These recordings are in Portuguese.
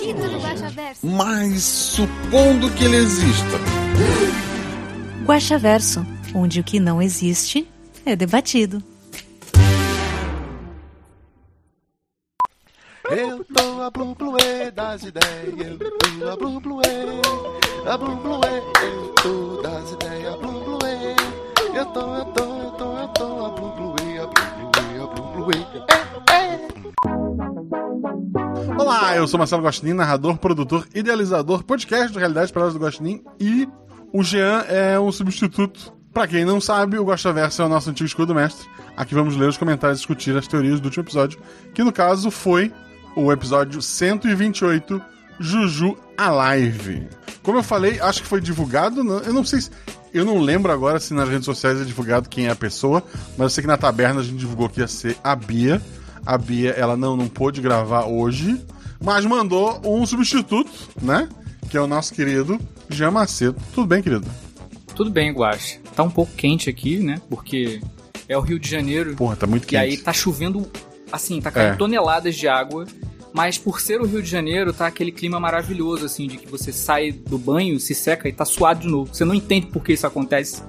No Guaxaverso. Mas supondo que ele exista. Guaxaverso, onde o que não existe é debatido. Eu tô a blu bluê das ideias, eu tô a blu bluê, a blu bluê, eu tô das ideias, blu bluê, eu tô, eu tô, eu tô, eu tô a blu bluê, a blu bluê, a blu bluê. Olá, eu sou Marcelo Gostin, narrador, produtor, idealizador, podcast do Realidade Palavras do Gostin e o Jean é um substituto. Pra quem não sabe, o Gostaverso é o nosso antigo escudo mestre. Aqui vamos ler os comentários e discutir as teorias do último episódio, que no caso foi o episódio 128, Juju Alive. Como eu falei, acho que foi divulgado, eu não sei se... Eu não lembro agora se nas redes sociais é divulgado quem é a pessoa, mas eu sei que na taberna a gente divulgou que ia ser a Bia. A Bia, ela não, não pôde gravar hoje, mas mandou um substituto, né? Que é o nosso querido Jean Macedo. Tudo bem, querido? Tudo bem, Guaxa. Tá um pouco quente aqui, né? Porque é o Rio de Janeiro. Porra, tá muito E quente. aí tá chovendo, assim, tá caindo É. toneladas de água. Mas por ser o Rio de Janeiro, tá aquele clima maravilhoso, assim, de que você sai do banho, se seca e tá suado de novo. Você não entende por que isso acontece,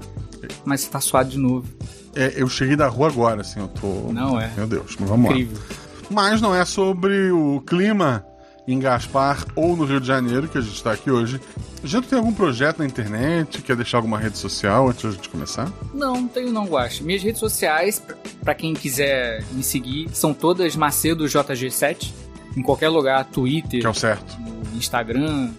mas você tá suado de novo. É, eu cheguei da rua agora, assim, eu tô. Não é. Meu Deus, mas vamos Incrível. lá. Mas não é sobre o clima em Gaspar ou no Rio de Janeiro que a gente tá aqui hoje. Já tem algum projeto na internet? Quer deixar alguma rede social antes de a gente começar? Não, não tenho não, Guaxa. Minhas redes sociais, pra- pra quem quiser me seguir, são todas Macedo JG7. Em qualquer lugar, Twitter, Que é o certo. Instagram.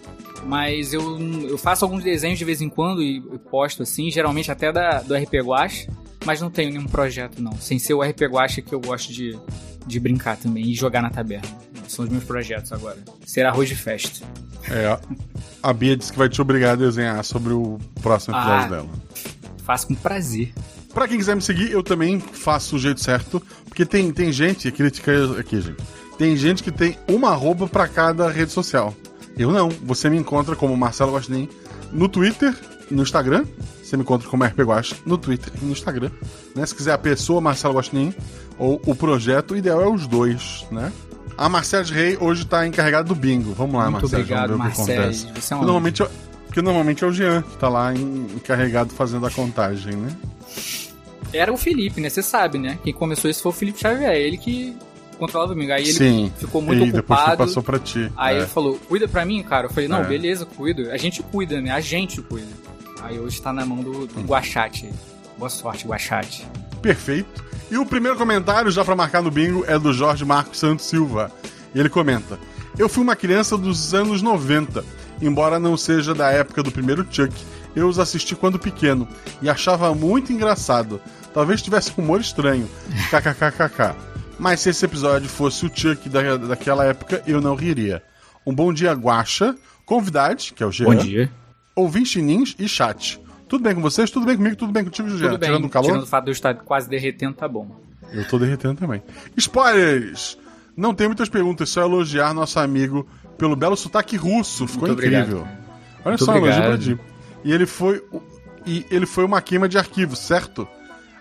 Mas eu, eu faço alguns desenhos de vez em quando e e posto assim, geralmente até da, do RP Guache, mas não tenho nenhum projeto não. Sem ser o RP Guache que eu gosto de, de brincar também e jogar na taberna. São os meus projetos agora. Ser arroz de festa. É, a Bia disse que vai te obrigar a desenhar sobre o próximo episódio Ah. dela. Faço com prazer. Pra quem quiser me seguir, eu também faço o jeito certo. Porque tem, tem gente, crítica aqui, gente. Tem gente que tem uma arroba pra cada rede social. Eu não. Você me encontra como Marcelo Guaxinim no Twitter, no Instagram. Você me encontra como RP Guax no Twitter e no Instagram. Né? Se quiser a pessoa Marcelo Guaxinim ou o projeto, o ideal é os dois, né? A Marcelo Rei hoje tá encarregada do bingo. Vamos lá, Muito Marcelo. obrigado, vamos ver o que Marcelo. acontece. Você é um Porque normalmente, é- porque normalmente é o Jean que tá lá encarregado fazendo a contagem, né? Era o Felipe, né? Você sabe, né? Quem começou isso foi o Felipe Xavier. Ele que controlava o domingo. Aí ele Sim. ficou muito e depois que ocupado. passou pra ti. Aí É. ele falou, cuida pra mim, cara. Eu falei, não, É. beleza, cuido. A gente cuida, né? A gente cuida. Aí hoje tá na mão do, do Guachate. Boa sorte, Guachate. Perfeito. E o primeiro comentário, já pra marcar no bingo, é do Jorge Marcos Santos Silva. E ele comenta: Eu fui uma criança dos anos 90. Embora não seja da época do primeiro Chuck, eu os assisti quando pequeno e achava muito engraçado. Talvez tivesse um humor estranho. KKKKK. Mas se esse episódio fosse o Chuck da, daquela época, eu não riria. Um bom dia, Guaxa, convidade, que é o Jean, Bom dia. Ouvintes nins e chat. Tudo bem com vocês? Tudo bem comigo? Tudo bem contigo, bem. Tirando o calor? Tirando o fato de eu estar quase derretendo, tá bom. Eu tô derretendo também. Spoilers! Não tem muitas perguntas, só elogiar nosso amigo pelo belo sotaque russo. Ficou Muito incrível. obrigado. Olha Muito só, elogio pra ti. E ele foi. E ele foi uma queima de arquivo, certo?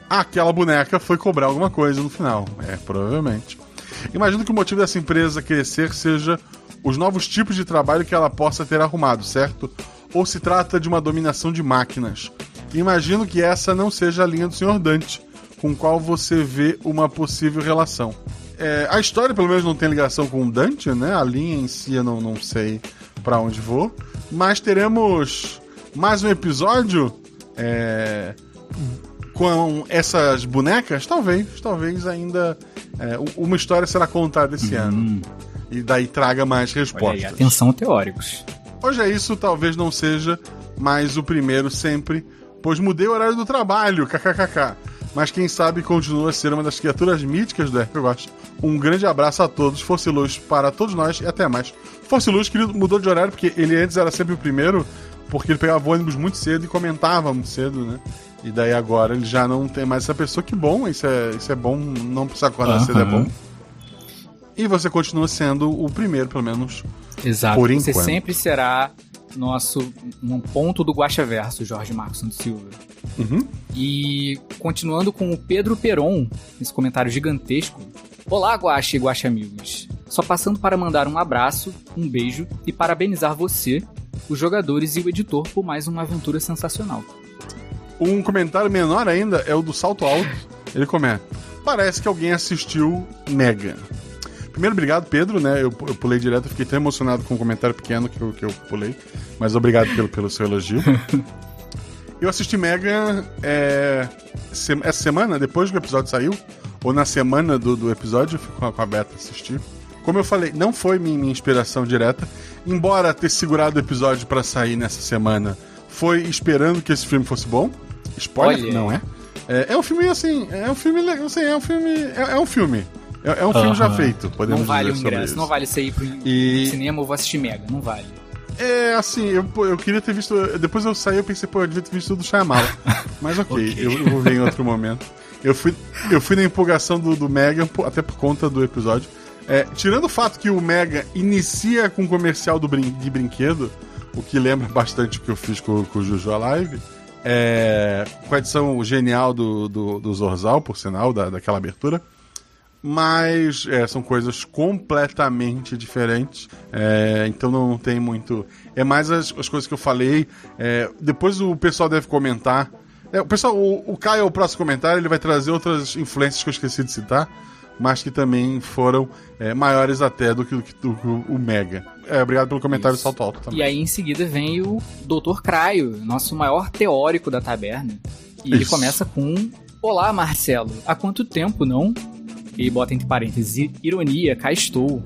Aquela boneca foi cobrar alguma coisa no final. É, provavelmente. Imagino que o motivo dessa empresa crescer seja os novos tipos de trabalho que ela possa ter arrumado, certo? Ou se trata de uma dominação de máquinas. Imagino que essa não seja a linha do Sr. Dante, com qual você vê uma possível relação. É, a história, pelo menos, não tem ligação com o Dante, né? A linha em si eu não, não sei para onde vou. Mas teremos mais um episódio é, com essas bonecas? Talvez, talvez ainda é, uma história será contada esse ano. E daí traga mais Olha aí, respostas. atenção teóricos. Hoje é isso, talvez não seja mais o primeiro sempre, pois mudei o horário do trabalho, kkkk. mas quem sabe continua a ser uma das criaturas míticas do RPG. Um grande abraço a todos, Force Luz para todos nós e até mais. Force Luz, querido, mudou de horário porque ele antes era sempre o primeiro, porque ele pegava ônibus muito cedo e comentava muito cedo, né? E daí agora ele já não tem mais essa pessoa. Que bom, isso é, isso é bom, não precisar acordar cedo é bom. E você continua sendo o primeiro, pelo menos. Exato. Por Você enquanto. sempre será nosso um ponto do Guaxa Verso, Jorge Marcos Santos Silva. Uhum. E continuando com o Pedro Peron, esse comentário gigantesco. Olá, Guaxa e Guaxa amigos. Só passando para mandar um abraço, um beijo e parabenizar você, os jogadores e o editor por mais uma aventura sensacional. Um comentário menor ainda é o do Salto Alto. Ele comenta: Parece que alguém assistiu Mega. Primeiro, obrigado, Pedro, né? Eu, eu pulei direto, fiquei tão emocionado com o comentário pequeno que eu, que eu pulei. Mas obrigado pelo, pelo seu elogio. eu assisti Mega é, se- essa semana, depois que o episódio saiu, ou na semana do, do episódio, eu fui com a, com a Beta assistir. Como eu falei, não foi minha, minha inspiração direta, embora ter segurado o episódio pra sair nessa semana, foi esperando que esse filme fosse bom. Spoiler, Olha. não é? é? é um filme assim, é um filme, assim, é um filme, é, é um filme. É, é um filme já feito, podemos não vale o ingresso, isso. não vale você ir pro E- cinema ou vou assistir Mega, não vale. É, assim, eu, eu queria ter visto. Depois eu saí eu pensei, pô, eu devia ter visto tudo do Shyamala. Mas ok, Eu, eu vou ver em outro momento. Eu fui, eu fui na empolgação do, do Mega, até por conta do episódio. É, tirando o fato que o Mega inicia com um comercial do brin de brinquedo, o que lembra bastante o que eu fiz com, com o Juju Live. É, com a edição genial do, do, do Zorzal, por sinal, da, daquela abertura mas é, são coisas completamente diferentes. É, então não tem muito. É mais as, as coisas que eu falei. É, depois o pessoal deve comentar. É, o pessoal, o, o Caio, o próximo comentário, ele vai trazer outras influências que eu esqueci de citar, mas que também foram é, maiores até do que, do que- do que o Mega. É, obrigado pelo comentário Isso. salto alto também. E aí em seguida vem o Dr. Craio, nosso maior teórico da taberna. E ele Isso. começa com: Olá, Marcelo, há quanto tempo não? E bota entre parênteses: "I- Ironia, cá estou.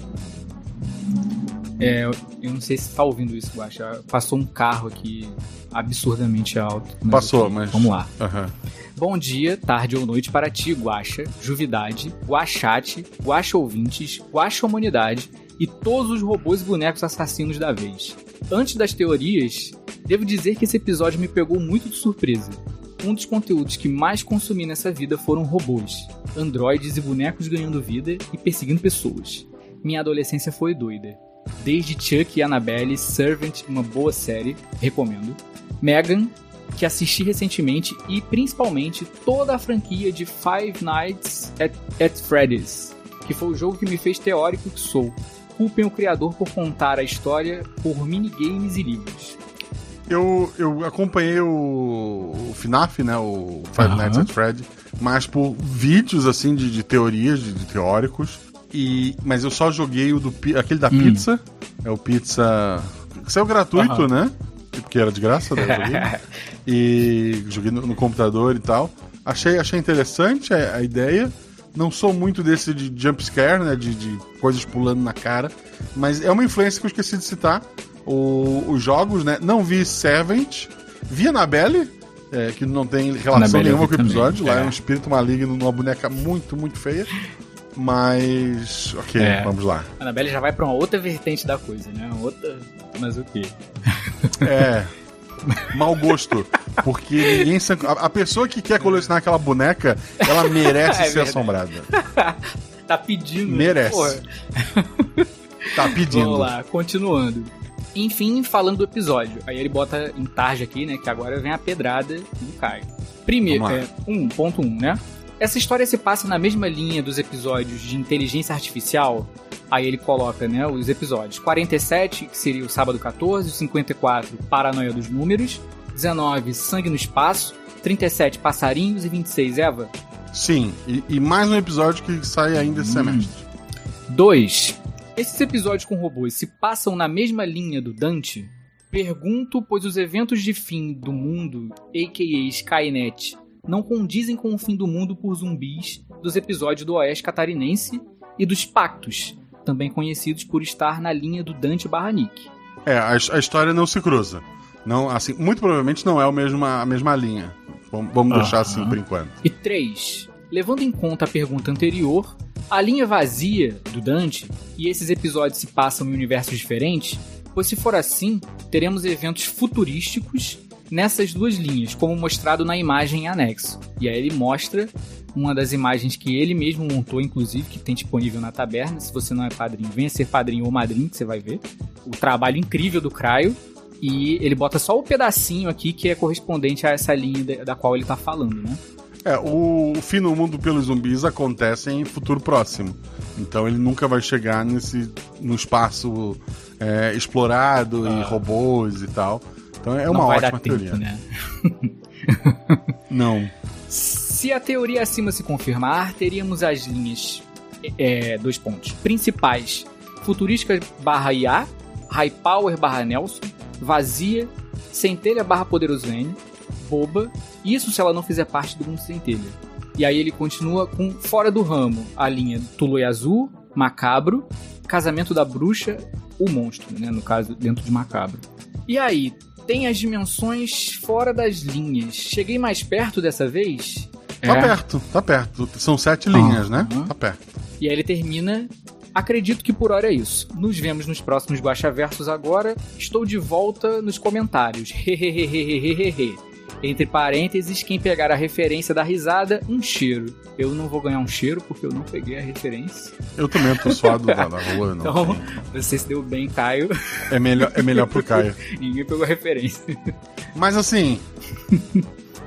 É, eu não sei se tá ouvindo isso, Guaxa. Passou um carro aqui absurdamente alto. mas Passou, ok, mas. Vamos lá. Aham. Bom dia, tarde ou noite para ti, Guaxa, Juvidade, Guaxate, Guaxa Ouvintes, Guaxa Humanidade e todos os robôs e bonecos assassinos da vez. Antes das teorias, devo dizer que esse episódio me pegou muito de surpresa. Um dos conteúdos que mais consumi nessa vida foram robôs, androides e bonecos ganhando vida e perseguindo pessoas. Minha adolescência foi doida. Desde Chuck e Annabelle, Servant, uma boa série, recomendo. Megan, que assisti recentemente, e principalmente toda a franquia de Five Nights at, at Freddy's, que foi o jogo que me fez teórico que sou. Culpem o criador por contar a história por minigames e livros. Eu, eu acompanhei o, o FNAF, né? O Five. Nights at Freddy, mas por vídeos assim de, de teorias, de, de teóricos. E, mas eu só joguei o do aquele da Hum. pizza. É o pizza. Que saiu gratuito, Aham. né? Porque era de graça, né? joguei. e joguei no, no computador e tal. Achei, achei interessante a, a ideia. Não sou muito desse de jump scare, né? De, de coisas pulando na cara. Mas é uma influência que eu esqueci de citar. O- os jogos, né? Não vi Servant. Vi Annabelle, é, que não tem relação nenhuma com o episódio. também, Lá é é. um espírito maligno numa boneca muito, muito feia. Mas. Ok, É. vamos lá. A Annabelle já vai pra uma outra vertente da coisa, né? Uma Outra. Mas o quê? É. Mau gosto. Porque ninguém. se- A, pessoa que quer colecionar aquela boneca, ela merece É ser verdade. assombrada. Tá pedindo. Merece. Porra. Tá pedindo. Vamos lá, continuando. Enfim, falando do episódio. Aí ele bota em tarja aqui, né? Que agora vem a pedrada do Caio. Primeiro, é, 1.1, né? Essa história se passa na mesma linha dos episódios de inteligência artificial. Aí ele coloca, né, os episódios. 47, que seria o sábado 14, 54, Paranoia dos Números, 19, Sangue no Espaço, 37, Passarinhos e 26, Eva. Sim, e, e mais um episódio que sai ainda esse Hum. semestre. 2. Esses episódios com robôs se passam na mesma linha do Dante? Pergunto, pois os eventos de fim do mundo, a.k.a. Skynet, não condizem com o fim do mundo por zumbis dos episódios do Oeste Catarinense e dos Pactos, também conhecidos por estar na linha do Dante barra Nick. É, a, a história não se cruza. Não, assim, muito provavelmente não é o mesmo, a mesma linha. Vamos, vamos deixar Aham. assim por enquanto. E 3. Levando em conta a pergunta anterior, a linha vazia do Dante e esses episódios se passam em universos diferentes, pois se for assim, teremos eventos futurísticos nessas duas linhas, como mostrado na imagem em anexo. E aí ele mostra uma das imagens que ele mesmo montou, inclusive, que tem disponível na taberna. Se você não é padrinho, venha ser padrinho ou madrinho, que você vai ver. O trabalho incrível do Craio. E ele bota só o pedacinho aqui que é correspondente a essa linha da- qual ele tá falando, né? É, o, o fim do mundo pelos zumbis acontece em futuro próximo. Então ele nunca vai chegar nesse no espaço é, explorado e robôs e tal. Então é uma. Não ótima dar tempo, teoria. né? Não. Se a teoria acima se confirmar, teríamos as linhas, é, dois pontos, principais, futurística barra IA, High Power barra Nelson, Vazia, Centelha barra Poderoso N, Boba, isso se ela não fizer parte do mundo Centelha. E aí ele continua com Fora do Ramo, a linha Tului Azul, Macabro, Casamento da Bruxa, o Monstro, né, no caso, dentro de Macabro. E aí, tem as dimensões fora das linhas. Cheguei mais perto dessa vez? Tá É. perto, tá perto. São sete linhas, né? Aham. Tá perto. E aí ele termina. Acredito que por hora é isso. Nos vemos nos próximos Guaxa Versos agora. Estou de volta nos comentários. Hehehehehehehe. Entre parênteses, quem pegar a referência da risada, um cheiro. Eu não vou ganhar um cheiro porque eu não peguei a referência. Eu também tô suado da, da rua, não. Então, você se deu bem, Caio. É melhor, é melhor pro Caio. Ninguém pegou a referência. Mas assim,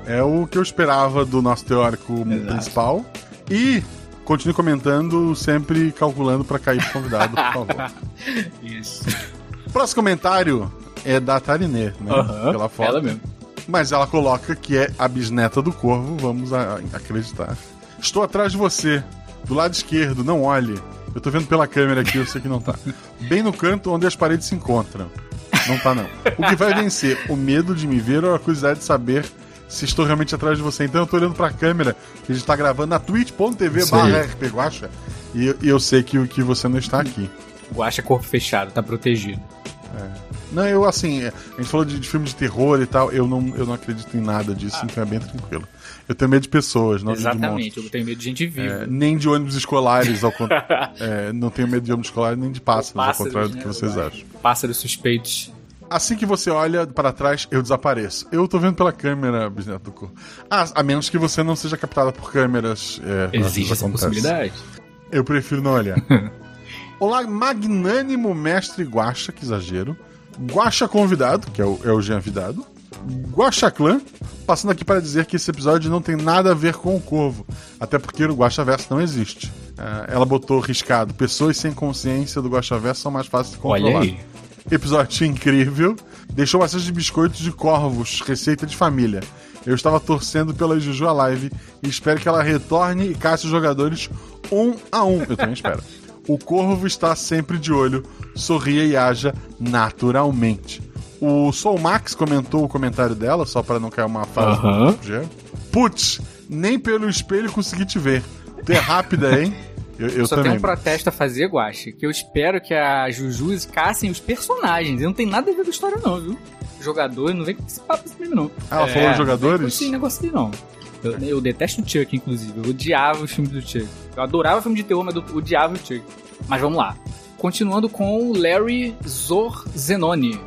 é o que eu esperava do nosso teórico principal. E continue comentando, sempre calculando pra cair pro convidado, por favor. Isso. Próximo comentário é da Tarinê, né? Pela foto. ela mesmo. Mas ela coloca que é a bisneta do corvo, vamos a- acreditar. Estou atrás de você, do lado esquerdo, não olhe. Eu tô vendo pela câmera aqui, eu sei que não tá. Bem no canto onde as paredes se encontram. Não tá, não. O que vai vencer? O medo de me ver ou a curiosidade de saber se estou realmente atrás de você? Então eu tô olhando pra câmera, que a gente tá gravando na twitch.tv barra rpguacha, e, eu- e eu sei que, que você não está aqui. Guaxa corpo fechado, tá protegido. Não, eu assim, é, a gente falou de, de filme de terror e tal, eu não, eu não acredito em nada disso, então é bem tranquilo. Eu tenho medo de pessoas, não Exatamente, eu tenho medo de gente viva. É, nem de ônibus escolares, ao contrário. É, não tenho medo de ônibus escolares nem de pássaros, ao Pássaros, contrário do né, que vocês eu acham. Pássaros suspeitos. Assim que você olha para trás, eu desapareço. Eu tô vendo pela câmera, bisneto do corpo. Ah, a menos que você não seja captada por câmeras. É, Existe essa possibilidade. Eu prefiro não olhar. Olá, magnânimo mestre Guaxa, que exagero. Guaxa convidado, que é o, é o Jean Vidado. Guaxa Clã, passando aqui para dizer que esse episódio não tem nada a ver com o Corvo, até porque o Guaxa Verso não existe. Ah, ela botou riscado: pessoas sem consciência do Guaxa Verso são mais fáceis de controlar. Olha aí. Episódio incrível. Deixou bastante biscoitos de corvos, receita de família. Eu estava torcendo pela Juju Live e espero que ela retorne e casse os jogadores um a um. Eu também espero. O corvo está sempre de olho, sorria e haja naturalmente. O Soul Max comentou o comentário dela, só para não cair uma fala Jean. Putz, nem pelo espelho consegui te ver. Tu é rápida, hein? Eu, eu Só também. tem um protesto a fazer, Guaxa, que eu espero que a Juju caçem os personagens. Não tem nada a ver com a história, não, viu? Jogador, não vem com esse papo assim mesmo, não. Ah, ela falou não jogadores? com esse negócio aí, não. Eu, eu detesto o Chuck, inclusive. Eu odiava os filmes do Chuck. Eu adorava filme de terror, mas eu odiava o Chuck. Mas vamos lá. Continuando com o Larry Zorzenoni.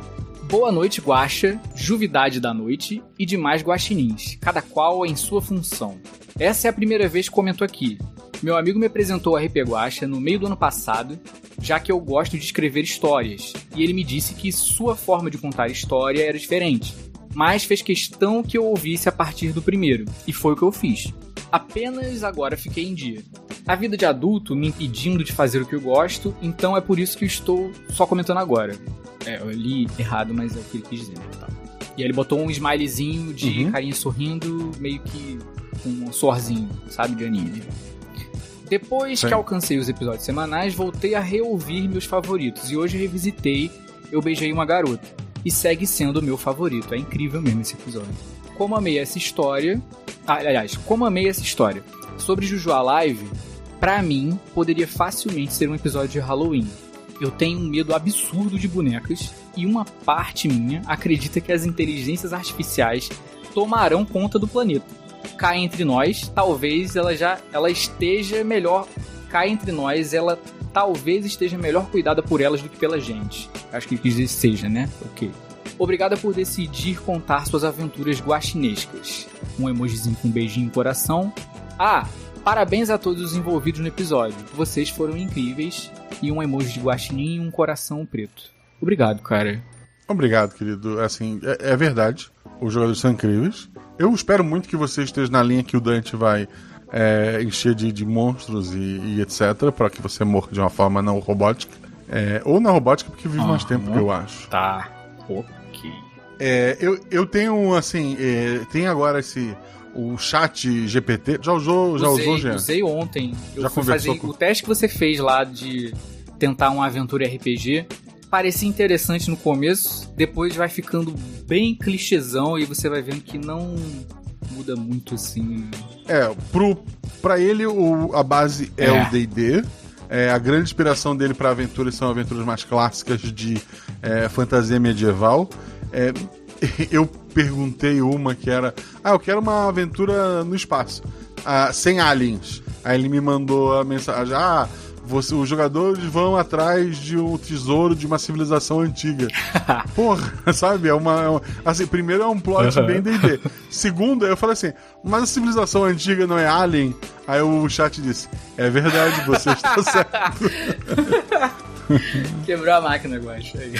Boa noite, Guaxa, Juvidade da Noite e demais guaxinins, cada qual em sua função. Essa é a primeira vez que comento aqui. Meu amigo me apresentou a RP Guaxa no meio do ano passado, já que eu gosto de escrever histórias, e ele me disse que sua forma de contar história era diferente, mas fez questão que eu ouvisse a partir do primeiro, e foi o que eu fiz. Apenas agora fiquei em dia. A vida de adulto me impedindo de fazer o que eu gosto, então é por isso que estou só comentando agora. É, eu li errado, mas é o que ele quis dizer? Tá. E aí ele botou um smilezinho de Uhum. carinha sorrindo, meio que com um sorzinho, sabe, de anime. Depois Sim. que alcancei os episódios semanais, voltei a reouvir meus favoritos. E hoje revisitei Eu Beijei Uma Garota. E segue sendo o meu favorito. É incrível mesmo esse episódio. Como amei essa história. Ah, aliás, como amei essa história. Sobre Juju Live, pra mim, poderia facilmente ser um episódio de Halloween. Eu tenho um medo absurdo de bonecas e uma parte minha acredita que as inteligências artificiais tomarão conta do planeta. Cá entre nós, talvez ela já ela esteja melhor. Cá entre nós, ela talvez esteja melhor cuidada por elas do que pela gente. Acho que ele quis dizer seja, né? Ok. Obrigada por decidir contar suas aventuras guaxinescas. Um emojizinho com um beijinho no coração. Ah, parabéns a todos os envolvidos no episódio. Vocês foram incríveis. E um emoji de guaxinim e um coração preto. Obrigado, cara. Obrigado, querido. Assim, é, é verdade. Os jogadores são incríveis. Eu espero muito que você esteja na linha que o Dante vai é, encher de, de monstros e, e etc. para que você morra de uma forma não robótica. É, ou na robótica, porque vive mais tempo, eu acho. Tá. Ok. É, eu, eu tenho, assim, é, tem agora esse. O chat GPT. Já usou, já usei, usou, Jean? Usei ontem. Eu Já fui conversou fazer com- o teste que você fez lá de tentar uma aventura RPG. Parecia interessante no começo, depois vai ficando bem clichêzão e você vai vendo que não muda muito assim. É, pro, pra ele o, a base é, É. o D&D. É, a grande inspiração dele para aventuras são aventuras mais clássicas de é, fantasia medieval. É, eu perguntei uma que era, ah, eu quero uma aventura no espaço, ah, sem aliens. Aí ele me mandou a mensagem, ah, você, os jogadores vão atrás de um tesouro de uma civilização antiga. Porra, sabe? É uma, é uma- Assim, primeiro é um plot bem D&D. Segundo, eu falei assim, mas a civilização antiga não é alien? Aí o chat disse, é verdade, você está certo. Quebrou a máquina. Aí.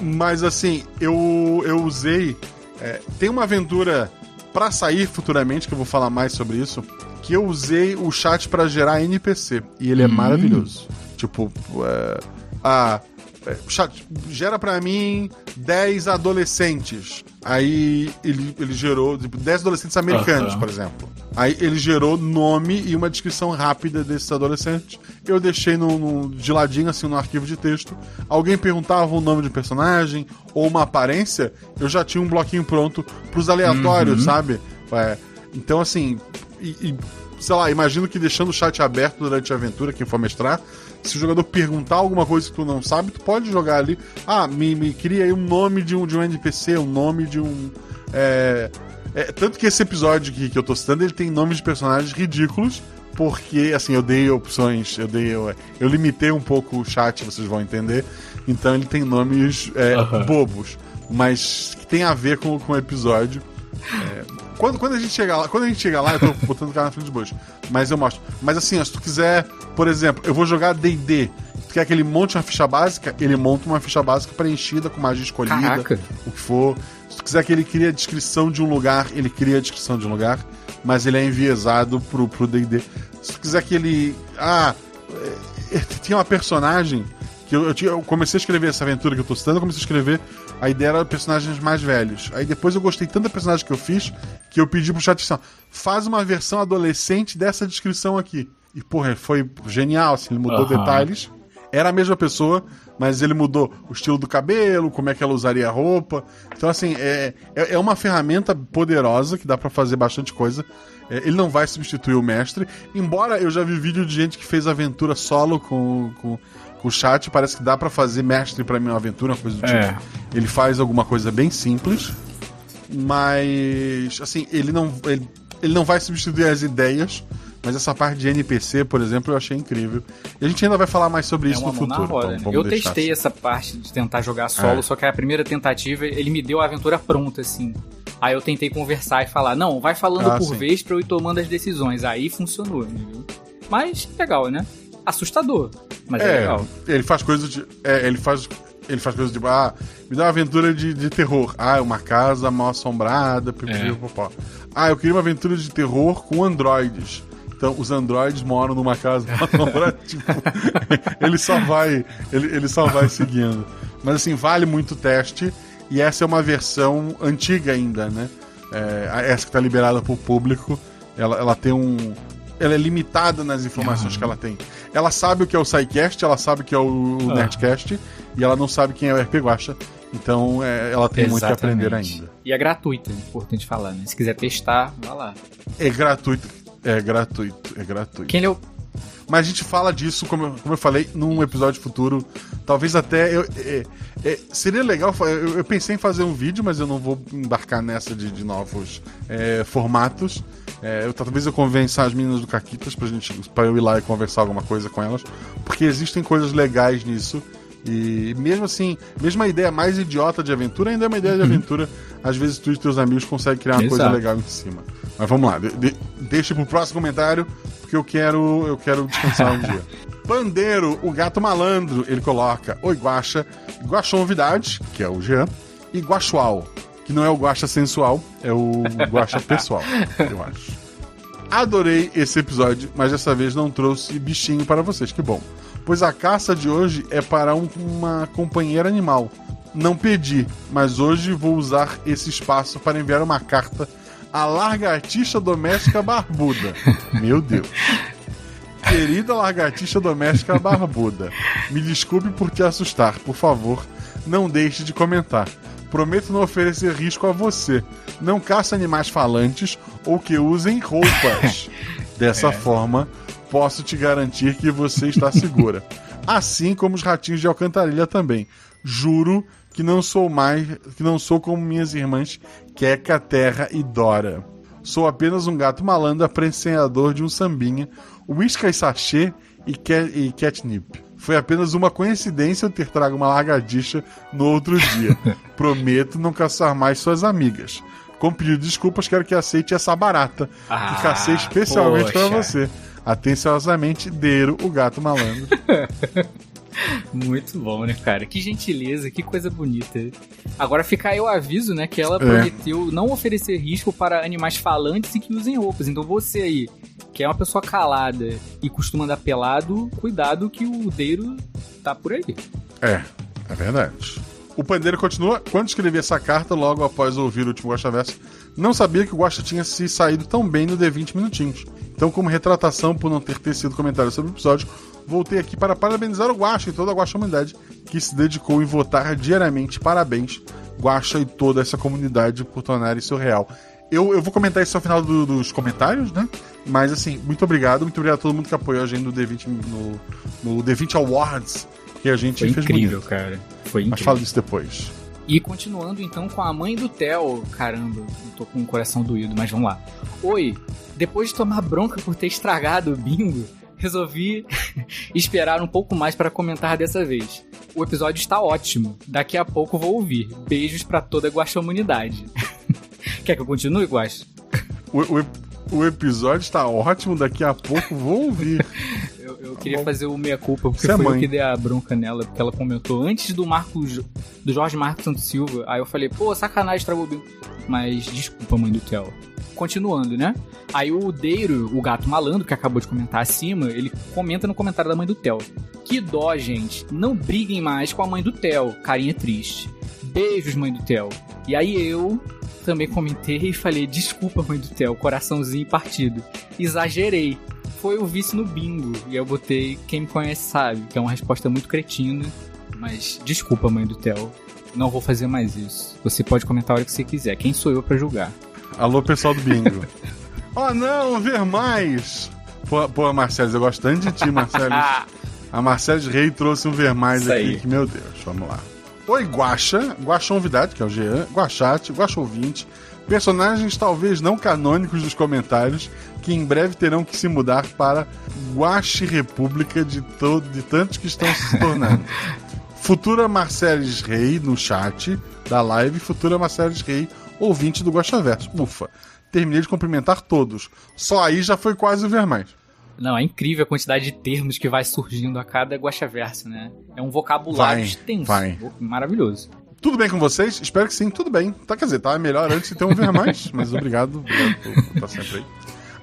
Mas assim, eu, eu usei. é, tem uma aventura pra sair futuramente, que eu vou falar mais sobre isso, que eu usei o chat pra gerar NPC. E ele é maravilhoso. Tipo, é, a. é, chat, gera pra mim 10 adolescentes. Aí ele, ele gerou tipo, 10 adolescentes americanos, por exemplo. Aí ele gerou nome e uma descrição rápida desses adolescentes. Eu deixei no, no- de ladinho, assim, no arquivo de texto. Alguém perguntava o nome de personagem ou uma aparência, eu já tinha um bloquinho pronto pros aleatórios, Uhum. sabe? É, então, assim, e, e, sei lá, imagino que deixando o chat aberto durante a aventura, quem for mestrar, se o jogador perguntar alguma coisa que tu não sabe, tu pode jogar ali. Ah, me, me cria aí um nome de um, de um NPC, um nome de um. É, é, tanto que esse episódio que, que eu tô citando, ele tem nomes de personagens ridículos, porque, assim, eu dei opções, eu dei. Eu, eu limitei um pouco o chat, vocês vão entender. Então ele tem nomes é, bobos, mas que tem a ver com, com o episódio. É, quando, quando a gente chegar lá, quando a gente chegar lá, eu tô botando o cara na frente de bush. Mas eu mostro. Mas assim, ó, se tu quiser, por exemplo, eu vou jogar D&D. Tu quer que ele monte uma ficha básica? Ele monta uma ficha básica preenchida com magia escolhida, Caraca. o que for. Se tu quiser que ele crie a descrição de um lugar, ele cria a descrição de um lugar, mas ele é enviesado pro pro D&D. Se tu quiser que ele, ah, é, tinha uma personagem que eu, eu, tinha- eu comecei a escrever essa aventura que eu tô citando, eu comecei a escrever, a ideia era personagens mais velhos. Aí depois eu gostei tanto da personagem que eu fiz, que eu pedi pro chat assim, faz uma versão adolescente dessa descrição aqui. E, porra, foi genial, assim, ele mudou Aham. detalhes. Era a mesma pessoa, mas ele mudou o estilo do cabelo, como é que ela usaria a roupa. Então, assim, é, é é uma ferramenta poderosa que dá pra fazer bastante coisa. É, ele não vai substituir o mestre, embora eu já vi vídeo de gente que fez aventura solo com, com, com o chat. Parece que dá pra fazer mestre pra mim uma aventura, uma coisa do É. tipo. Ele faz alguma coisa bem simples, mas assim, ele não, ele, ele não vai substituir as ideias. Mas essa parte de NPC, por exemplo, eu achei incrível. E a gente ainda vai falar mais sobre É isso no futuro. roda, então né? vamos Eu testei assim. essa parte de tentar jogar solo, É. só que a primeira tentativa ele me deu a aventura pronta, assim. Aí eu tentei conversar e falar, não, vai falando Ah, por sim. vez pra eu ir tomando as decisões. Aí funcionou, entendeu? Mas legal, né? Assustador, mas é, É, legal. ele faz coisas de. É, ele faz. Ele faz coisas tipo, ah, me dá uma aventura de, de terror. Ah, uma casa mal assombrada, pipipi, É. Ah, eu queria uma aventura de terror com androides. Então, os androides moram numa casa tipo, ele só vai. Ele, ele só vai seguindo. Mas assim, vale muito o teste. E essa é uma versão antiga ainda, né? É, essa que tá liberada pro público. Ela, ela tem um. Ela é limitada nas informações que ela tem. Ela sabe o que é o SciCast, ela sabe o que é o. Nerdcast, e ela não sabe quem é o RP Guacha. Então é, ela tem muito que aprender Exatamente. ainda. E é gratuito, é importante falar, né? Se quiser testar, vá lá. É gratuito. É gratuito. É gratuito. Quem leu Mas a gente fala disso, como eu, como eu falei, num episódio futuro. Talvez até. Eu, é, é, seria legal. Eu, eu, pensei em fazer um vídeo, mas eu não vou embarcar nessa de, de novos é, formatos. É, eu, talvez eu convença as meninas do Caquitas pra, gente, pra eu ir lá e conversar alguma coisa com elas. Porque existem coisas legais nisso. E mesmo assim, mesmo a ideia mais idiota de aventura ainda é uma ideia de aventura. Às vezes tu e teus amigos conseguem criar uma Exato. coisa legal em cima. Mas vamos lá, de, de, deixa pro próximo comentário, porque eu quero, eu quero descansar um dia. Pandeiro, o gato malandro, ele coloca Oi Guaxa, Guaxonvidade, que é o Jean, e Guaxual, que não é o Guaxa sensual, é o Guaxa pessoal, eu acho. Adorei esse episódio, mas dessa vez não trouxe bichinho para vocês, que bom. Pois a caça de hoje é para um- uma companheira animal. Não pedi, mas hoje vou usar esse espaço para enviar uma carta à lagartixa doméstica barbuda. Meu Deus. Querida lagartixa doméstica barbuda, me desculpe por te assustar. Por favor, não deixe de comentar. Prometo não oferecer risco a você. Não caça animais falantes ou que usem roupas. Dessa forma, posso te garantir que você está segura. Assim como os ratinhos de alcantarilha também. Juro que não sou mais, que não sou como minhas irmãs Queca, Terra e Dora. Sou apenas um gato malandro apreciador de um sambinha, whisky e sachê e, ca- e catnip. Foi apenas uma coincidência eu ter trago uma lagartixa no outro dia. Prometo não caçar mais suas amigas. Com pedido de desculpas, quero que aceite essa barata Ah, que cacei especialmente para você. Atenciosamente, Deiro, o gato malandro. Muito bom, né, cara? Que gentileza, que coisa bonita. Agora fica aí o aviso, né, que ela É. prometeu não oferecer risco para animais falantes e que usem roupas. Então você aí, que é uma pessoa calada e costuma andar pelado, cuidado que o Deiro tá por aí. É, é verdade. O pandeiro continua. Quando escrevi essa carta, logo após ouvir o último Guaxa Verso, não sabia que o Guaxa tinha se saído tão bem no D20 Minutinhos. Então, como retratação por não ter tecido comentário sobre o episódio, voltei aqui para parabenizar o Guaxa e toda a Guaxa Humanidade que se dedicou em votar diariamente. Parabéns, Guaxa e toda essa comunidade por tornar isso real. Eu, eu vou comentar isso ao final do- dos comentários, né? Mas assim, muito obrigado, muito obrigado a todo mundo que apoiou a gente no D20 no, no D20 Awards que a gente Foi fez incrível, bonito. cara. Foi Mas incrível. fala disso depois. E continuando então com a mãe do Theo. Caramba, tô com o coração doído, mas vamos lá. Oi, depois de tomar bronca por ter estragado o bingo, resolvi esperar um pouco mais para comentar dessa vez. O episódio está ótimo. Daqui a pouco vou ouvir. Beijos pra toda a guaxamunidade. Quer que eu continue, Guax? O, o, o episódio está ótimo, daqui a pouco vou ouvir. Eu, eu queria fazer o meia-culpa, porque Você é foi mãe. eu que dei a bronca nela, porque ela comentou antes do Marcos, do Jorge Marcos Santos Silva. Aí eu falei, pô, sacanagem, estragou o. Mas desculpa, mãe do Theo. Continuando, né? Aí o Deiro, o gato malandro, que acabou de comentar acima, ele comenta no comentário da mãe do Theo. Que dó, gente. Não briguem mais com a mãe do Theo. Carinha triste. Beijos, mãe do Theo. E aí eu também comentei e falei, desculpa, mãe do Theo, coraçãozinho partido. Exagerei foi o vice no bingo. E eu botei quem me conhece sabe, que é uma resposta muito cretina. Mas desculpa, mãe do Theo. Não vou fazer mais isso. Você pode comentar a hora que você quiser. Quem sou eu pra julgar? Alô, pessoal do bingo. oh não, ver mais! Pô, pô Marcelo, eu gosto tanto de ti, Marcelo. A Marcelo Rei trouxe um ver mais Isso aqui, aí. que, meu Deus, vamos lá. Oi, Guaxa, Guaxa Novidade, que é o Jean, Guaxate, Guaxa Ouvinte, personagens talvez não canônicos dos comentários, que em breve terão que se mudar para Guache República de, to- de tantos que estão se tornando. Futura Marceles Rei no chat da live, futura Marceles Rei, ouvinte do Guaxaverso. Ufa, terminei de cumprimentar todos. Só aí já foi quase o ver mais. Não, é incrível a quantidade de termos que vai surgindo a cada guaxaverso, né? É um vocabulário Vai, extenso. vai. Maravilhoso. Tudo bem com vocês? Espero que sim, tudo bem. Tá, quer dizer, tá melhor antes de ter um ver mais, mas obrigado, obrigado por por estar sempre aí.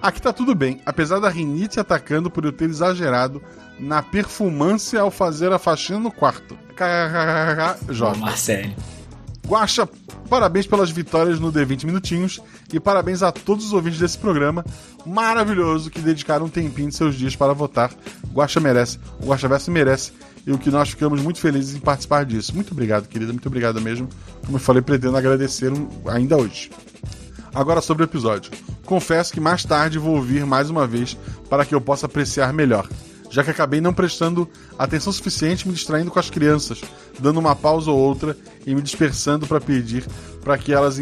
Aqui tá tudo bem, apesar da rinite atacando por eu ter exagerado na perfumância ao fazer a faxina no quarto. KKKK, Jovem. Marcelo. Guaxa, parabéns pelas vitórias no D20 Minutinhos e parabéns a todos os ouvintes desse programa maravilhoso que dedicaram um tempinho de seus dias para votar. Guaxa merece, o Guaxa Verso merece e o que nós ficamos muito felizes em participar disso. Muito obrigado, querida, muito obrigado mesmo. Como eu falei, pretendo agradecer um- ainda hoje. Agora sobre o episódio. Confesso que mais tarde vou ouvir mais uma vez para que eu possa apreciar melhor, já que acabei não prestando atenção suficiente me distraindo com as crianças, dando uma pausa ou outra e me dispersando para pedir para que elas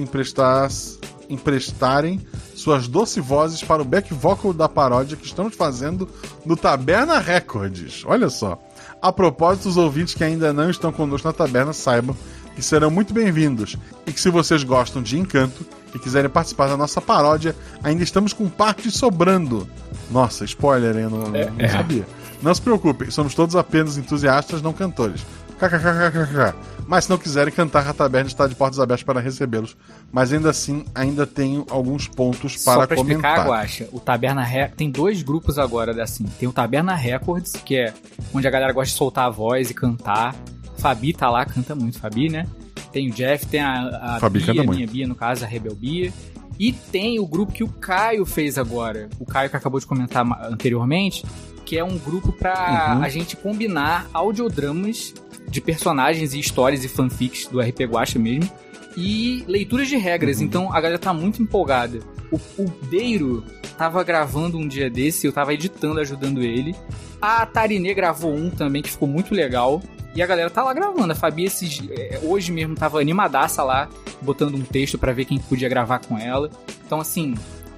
emprestarem suas doce vozes para o back vocal da paródia que estamos fazendo no Taberna Records. Olha só. A propósito, os ouvintes que ainda não estão conosco na taberna saibam que serão muito bem-vindos e que se vocês gostam de Encanto e quiserem participar da nossa paródia, ainda estamos com partes sobrando. Nossa, spoiler, hein? Eu não, É, não é. sabia. Não se preocupem, somos todos apenas entusiastas, não cantores. KKKKK. Mas se não quiserem cantar, a taberna está de portas abertas para recebê-los. Mas ainda assim, ainda tenho alguns pontos Só para pra comentar. explicar, Guaxa, o Taberna Re... tem dois grupos agora, assim. Tem o Taberna Records, que é onde a galera gosta de soltar a voz e cantar. Fabi tá lá, canta muito, Fabi, né? Tem o Jeff, tem a, a Fabi Bia, muito. minha Bia, no caso, a Rebel Bia. E tem o grupo que o Caio fez agora. O Caio que acabou de comentar anteriormente, que é um grupo pra Uhum. a gente combinar audiodramas de personagens e histórias e fanfics do RP Guacha mesmo. E leituras de regras. Então a galera tá muito empolgada. O, o Deiro tava gravando um dia desse, eu tava editando, ajudando ele. A Tarinê gravou um também que ficou muito legal. E a galera tá lá gravando. A Fabi esses, é, hoje mesmo tava animadaça lá, botando um texto pra ver quem podia gravar com ela. Então, assim,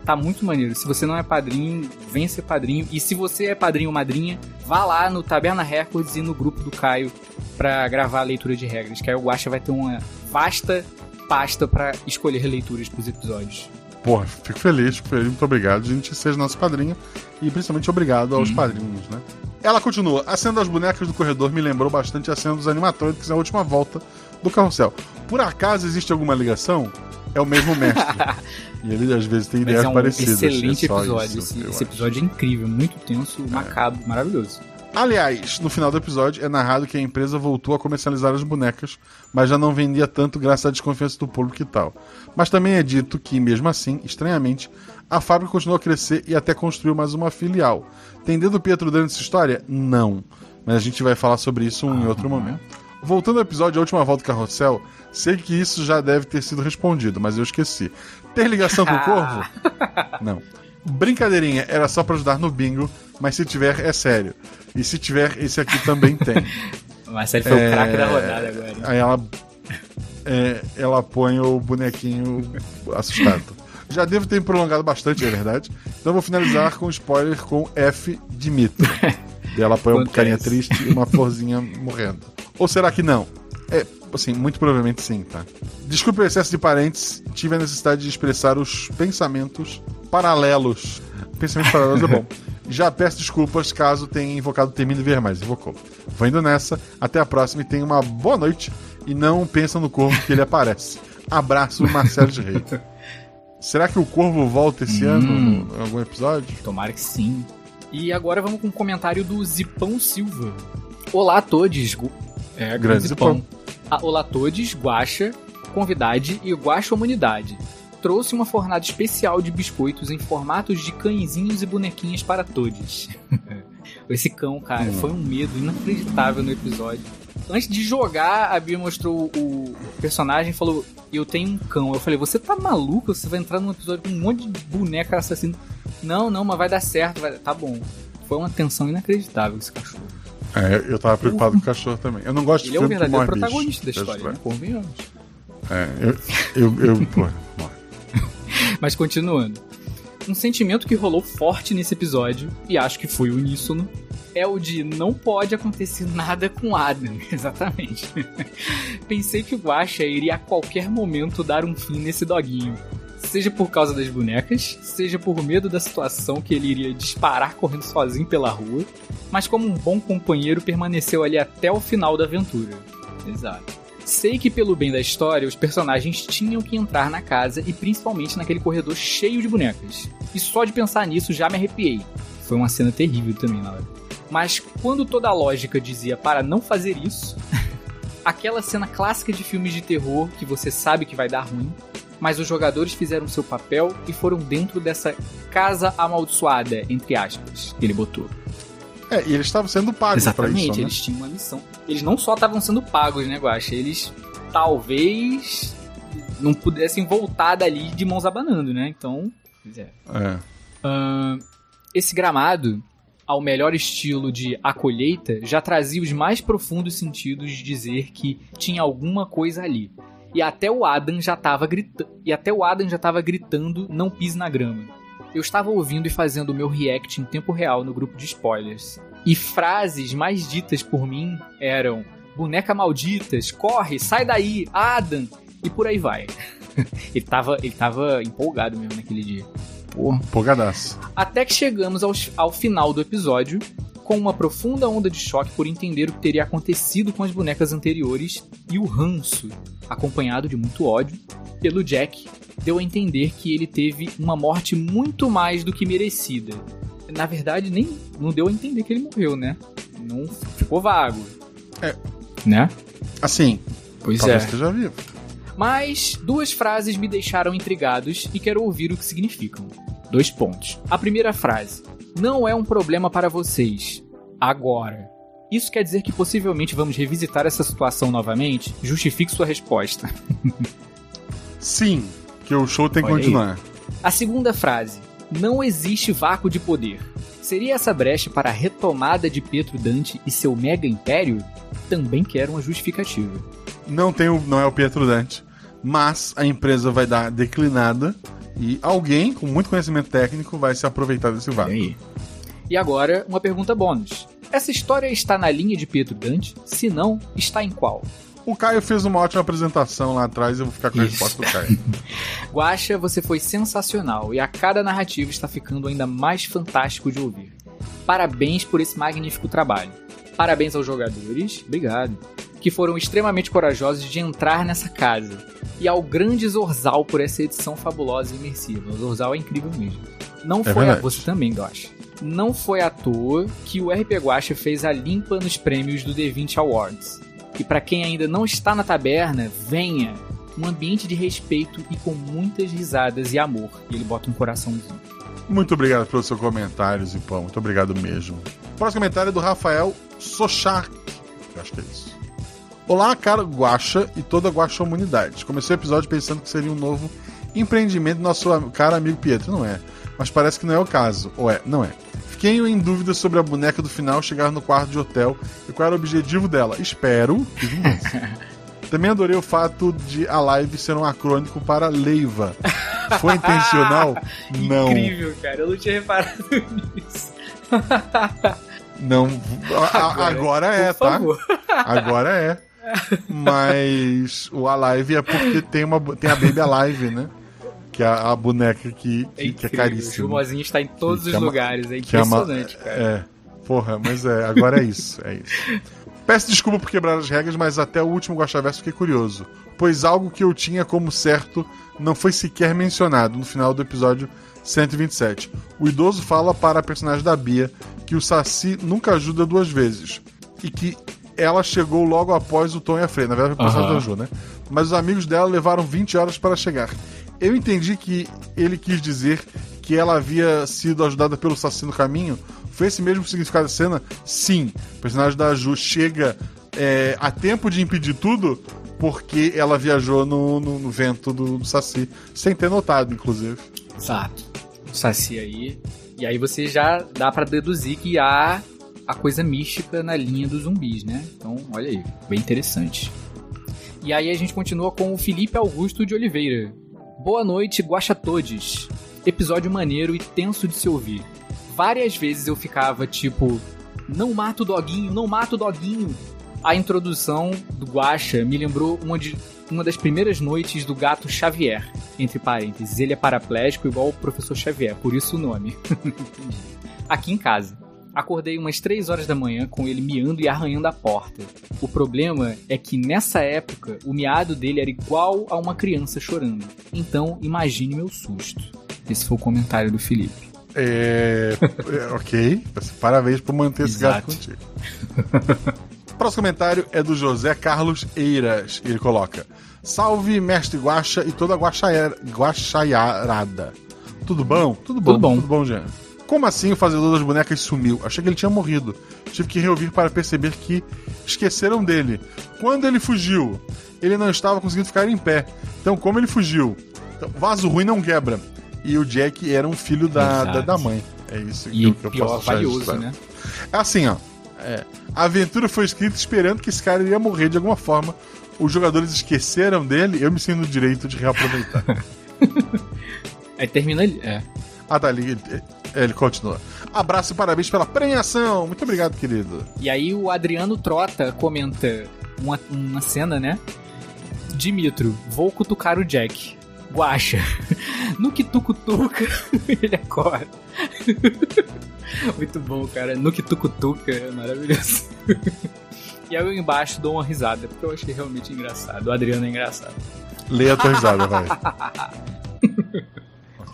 tá muito maneiro. Se você não é padrinho, venha ser padrinho. E se você é padrinho ou madrinha, vá lá no Taberna Records e no grupo do Caio pra gravar a leitura de regras. Que aí o Guacha vai ter uma vasta pasta pra escolher leituras pros episódios. Porra, fico feliz, fico feliz, muito obrigado. A gente seja nosso padrinho e principalmente obrigado aos padrinhos, né? Ela continua. A cena das bonecas do corredor me lembrou bastante a cena dos animatrônicos na última volta do carrossel. Por acaso existe alguma ligação? É o mesmo mestre. e ele às vezes tem Mas ideias é um parecidas. excelente é só episódio. isso, esse eu esse acho. episódio é incrível, muito tenso, macabro, maravilhoso. Aliás, no final do episódio é narrado que a empresa voltou a comercializar as bonecas, mas já não vendia tanto graças à desconfiança do público e tal. Mas também é dito que, mesmo assim, estranhamente, a fábrica continuou a crescer e até construiu mais uma filial. Tem dedo Pietro dentro dessa história? Não. Mas a gente vai falar sobre isso em outro momento. Voltando ao episódio A Última Volta do Carrossel, sei que isso já deve ter sido respondido, mas eu esqueci. Ter ligação com o Corvo? Não. Brincadeirinha, era só pra ajudar no bingo, mas se tiver, é sério. E se tiver, esse aqui também tem. O Marcelo foi É, o craque da rodada agora. Aí ela, é, ela põe o bonequinho assustado. Já devo ter me prolongado bastante, é verdade. Então vou finalizar com um spoiler com F de Mito. Ela põe uma carinha triste e uma florzinha morrendo. Ou será que não? É, assim, muito provavelmente sim, tá? Desculpe o excesso de parentes, tive a necessidade de expressar os pensamentos paralelos. Pensamentos paralelos é bom. Já peço desculpas caso tenha invocado o termino ver mais. Invocou. Vou indo nessa. Até a próxima e tenha uma boa noite. E não pensa no corvo que ele aparece. Abraço, Marcelo de Rei. Será que o corvo volta esse Hum. ano no- em algum episódio? Tomara que sim. E agora vamos com um comentário do Zipão Silva. Olá a todos. É, Grande Zipão. Ah, olá a todos, Guaxa, convidade e Guaxa Humanidade. Trouxe uma fornada especial de biscoitos em formatos de cãezinhos e bonequinhas para todos. Esse cão, cara, foi um medo inacreditável no episódio. Antes de jogar, a Bia mostrou o personagem e falou: Eu tenho um cão. Eu falei: Você tá maluco? Você vai entrar num episódio com um monte de boneca assassino. Não, não, mas vai dar certo. Vai... Tá bom. Foi uma tensão inacreditável esse cachorro. É, eu tava preocupado com o cachorro também. Eu não gosto de Ele é o filme que verdadeiro morre protagonista da bicho. história, né? Convenhamos. É, eu, eu, eu pô. Mas continuando. Um sentimento que rolou forte nesse episódio, e acho que foi uníssono, é o de não pode acontecer nada com Adam. Exatamente. Pensei que o Guaxa iria a qualquer momento dar um fim nesse doguinho. Seja por causa das bonecas, seja por medo da situação que ele iria disparar correndo sozinho pela rua, mas como um bom companheiro permaneceu ali até o final da aventura. Exato. Sei que, pelo bem da história, os personagens tinham que entrar na casa e principalmente naquele corredor cheio de bonecas. E só de pensar nisso já me arrepiei. Foi uma cena terrível também na hora. Mas quando toda a lógica dizia para não fazer isso, aquela cena clássica de filmes de terror que você sabe que vai dar ruim, mas os jogadores fizeram seu papel e foram dentro dessa casa amaldiçoada, entre aspas, que ele botou. É, e eles estavam sendo pagos Exatamente, isso, né? eles tinham uma missão. Eles não só estavam sendo pagos, né, Guaxa? Eles talvez não pudessem voltar dali de mãos abanando, né? Então, pois é. É. Ahn, esse gramado, ao melhor estilo de A Colheita, já trazia os mais profundos sentidos de dizer que tinha alguma coisa ali. E até o Adam já estava gritando, e até o Adam já estava gritando não pise na grama. Eu estava ouvindo e fazendo o meu react em tempo real no grupo de spoilers. E frases mais ditas por mim eram: boneca malditas, corre, sai daí, Adam, e por aí vai. ele tava, ele tava empolgado mesmo naquele dia. Porra. Empolgadaço. Até que chegamos ao, ao final do episódio, com uma profunda onda de choque por entender o que teria acontecido com as bonecas anteriores e o ranço, acompanhado de muito ódio, pelo Jack, deu a entender que ele teve uma morte muito mais do que merecida. Na verdade, nem não deu a entender que ele morreu, né? Não ficou vago. É. Né? Assim, Pois talvez é. esteja vivo. Mas duas frases me deixaram intrigados e quero ouvir o que significam. Dois pontos. A primeira frase: Não é um problema para vocês. Agora. Isso quer dizer que possivelmente vamos revisitar essa situação novamente? Justifique sua resposta. Sim, que o show tem que Olha aí. continuar. A segunda frase: Não existe vácuo de poder. Seria essa brecha para a retomada de Pietro Dante e seu mega império? Também quero uma justificativa. Não, tem o, não é o Pietro Dante, mas a empresa vai dar declinada e alguém com muito conhecimento técnico vai se aproveitar desse vácuo. E agora, uma pergunta bônus. Essa história está na linha de Pietro Dante? Se não, está em qual? O Caio fez uma ótima apresentação lá atrás, eu vou ficar com a Isso. resposta do Caio. Guaxa, você foi sensacional e a cada narrativa está ficando ainda mais fantástico de ouvir. Parabéns por esse magnífico trabalho. Parabéns aos jogadores, obrigado, que foram extremamente corajosos de entrar nessa casa. E ao grande Zorzal por essa edição fabulosa e imersiva. O Zorzal é incrível mesmo. Não foi a verdade. você também, Guaxa. Não foi à toa que o RP Guaxa fez a limpa nos prêmios do D20 Awards. E para quem ainda não está na taberna, venha! Um ambiente de respeito e com muitas risadas e amor. E ele bota um coraçãozinho. Muito obrigado pelos seus comentários, Ipão. Muito obrigado mesmo. Próximo comentário é do Rafael Sochak. Eu acho que é isso. Olá, cara Guaxa e toda a Guaxa Humanidade. Comecei o episódio pensando que seria um novo empreendimento do nosso caro amigo Pietro. Não é. Mas parece que não é o caso. Ou é? Não é. Fiquei em dúvida sobre a boneca do final chegar no quarto de hotel e qual era o objetivo dela. Espero. Também adorei o fato de a live ser um acrônico para Leiva. Foi intencional? Não. Incrível, cara. Eu não tinha reparado nisso. Não. a- agora, é, Por tá? favor. Agora é. Mas o Alive é porque tem, uma, tem a Baby Alive, né? Que é a, a boneca que, que, que é incrível. O caríssima. Jumozinho está em todos Que os é lugares. É que é uma- impressionante, cara. É. Porra, mas é, agora é isso. É isso. Peço desculpa por quebrar as regras, mas até o último Guaxaverso fiquei curioso. Pois algo que eu tinha como certo não foi sequer mencionado no final do episódio 127. O idoso fala para a personagem da Bia que o Saci nunca ajuda duas vezes. E que ela chegou logo após o Tom e a Freya. Na verdade, foi o personagem Aham. da Ju, né? Mas os amigos dela levaram 20 horas para chegar. Eu entendi que ele quis dizer que ela havia sido ajudada pelo Saci no caminho. Foi esse mesmo significado da cena? Sim. O personagem da Ju chega é, a tempo de impedir tudo porque ela viajou no, no- no vento do, do Saci, sem ter notado, inclusive. Exato. O Saci aí. E aí você já dá pra deduzir que há a coisa mística na linha dos zumbis, né? Então, olha aí, bem interessante. E aí a gente continua com o Felipe Augusto de Oliveira. Boa noite, guaxa todes. Episódio maneiro e tenso de se ouvir. Várias vezes eu ficava tipo, não mata o doguinho, não mata o doguinho. A introdução do Guaxa me lembrou uma, de, uma das primeiras noites do gato Xavier. Entre parênteses, ele é paraplégico igual o professor Xavier, por isso o nome. Aqui em casa. Acordei umas 3 horas da manhã com ele miando e arranhando a porta. O problema é que nessa época o miado dele era igual a uma criança chorando. Então imagine meu susto. Esse foi o comentário do Felipe. É, é, ok. Parabéns por manter esse gato Exato. contigo. Próximo comentário é do José Carlos Eiras. Ele coloca: Salve, mestre Guaxa e toda a guaxaiarada. Tudo bom? Tudo bom. Tudo bom. Tudo bom, Jean. Como assim o fazedor das bonecas sumiu? Achei que ele tinha morrido. Tive que reouvir para perceber que esqueceram dele. Quando ele fugiu, ele não estava conseguindo ficar em pé. Então, como ele fugiu? Então, vaso ruim não quebra. E o Jack era um filho da, da, da mãe. É isso E que eu pior, posso valioso, né? É assim, ó. é, a aventura foi escrita esperando que esse cara iria morrer de alguma forma. Os jogadores esqueceram dele, eu me sinto no direito de reaproveitar. Aí termina ali. É. ah, tá, ele, ele, continua. Abraço e parabéns pela premiação. Muito obrigado, querido. E aí o Adriano Trota comenta uma, uma cena, né? Dimitro, vou cutucar o Jack. Guacha. No que tu cutuca, ele acorda. Muito bom, cara. No que tu cutuca, é maravilhoso. E aí eu embaixo dou uma risada, porque eu achei realmente engraçado. O Adriano é engraçado. Leia a tua risada, vai.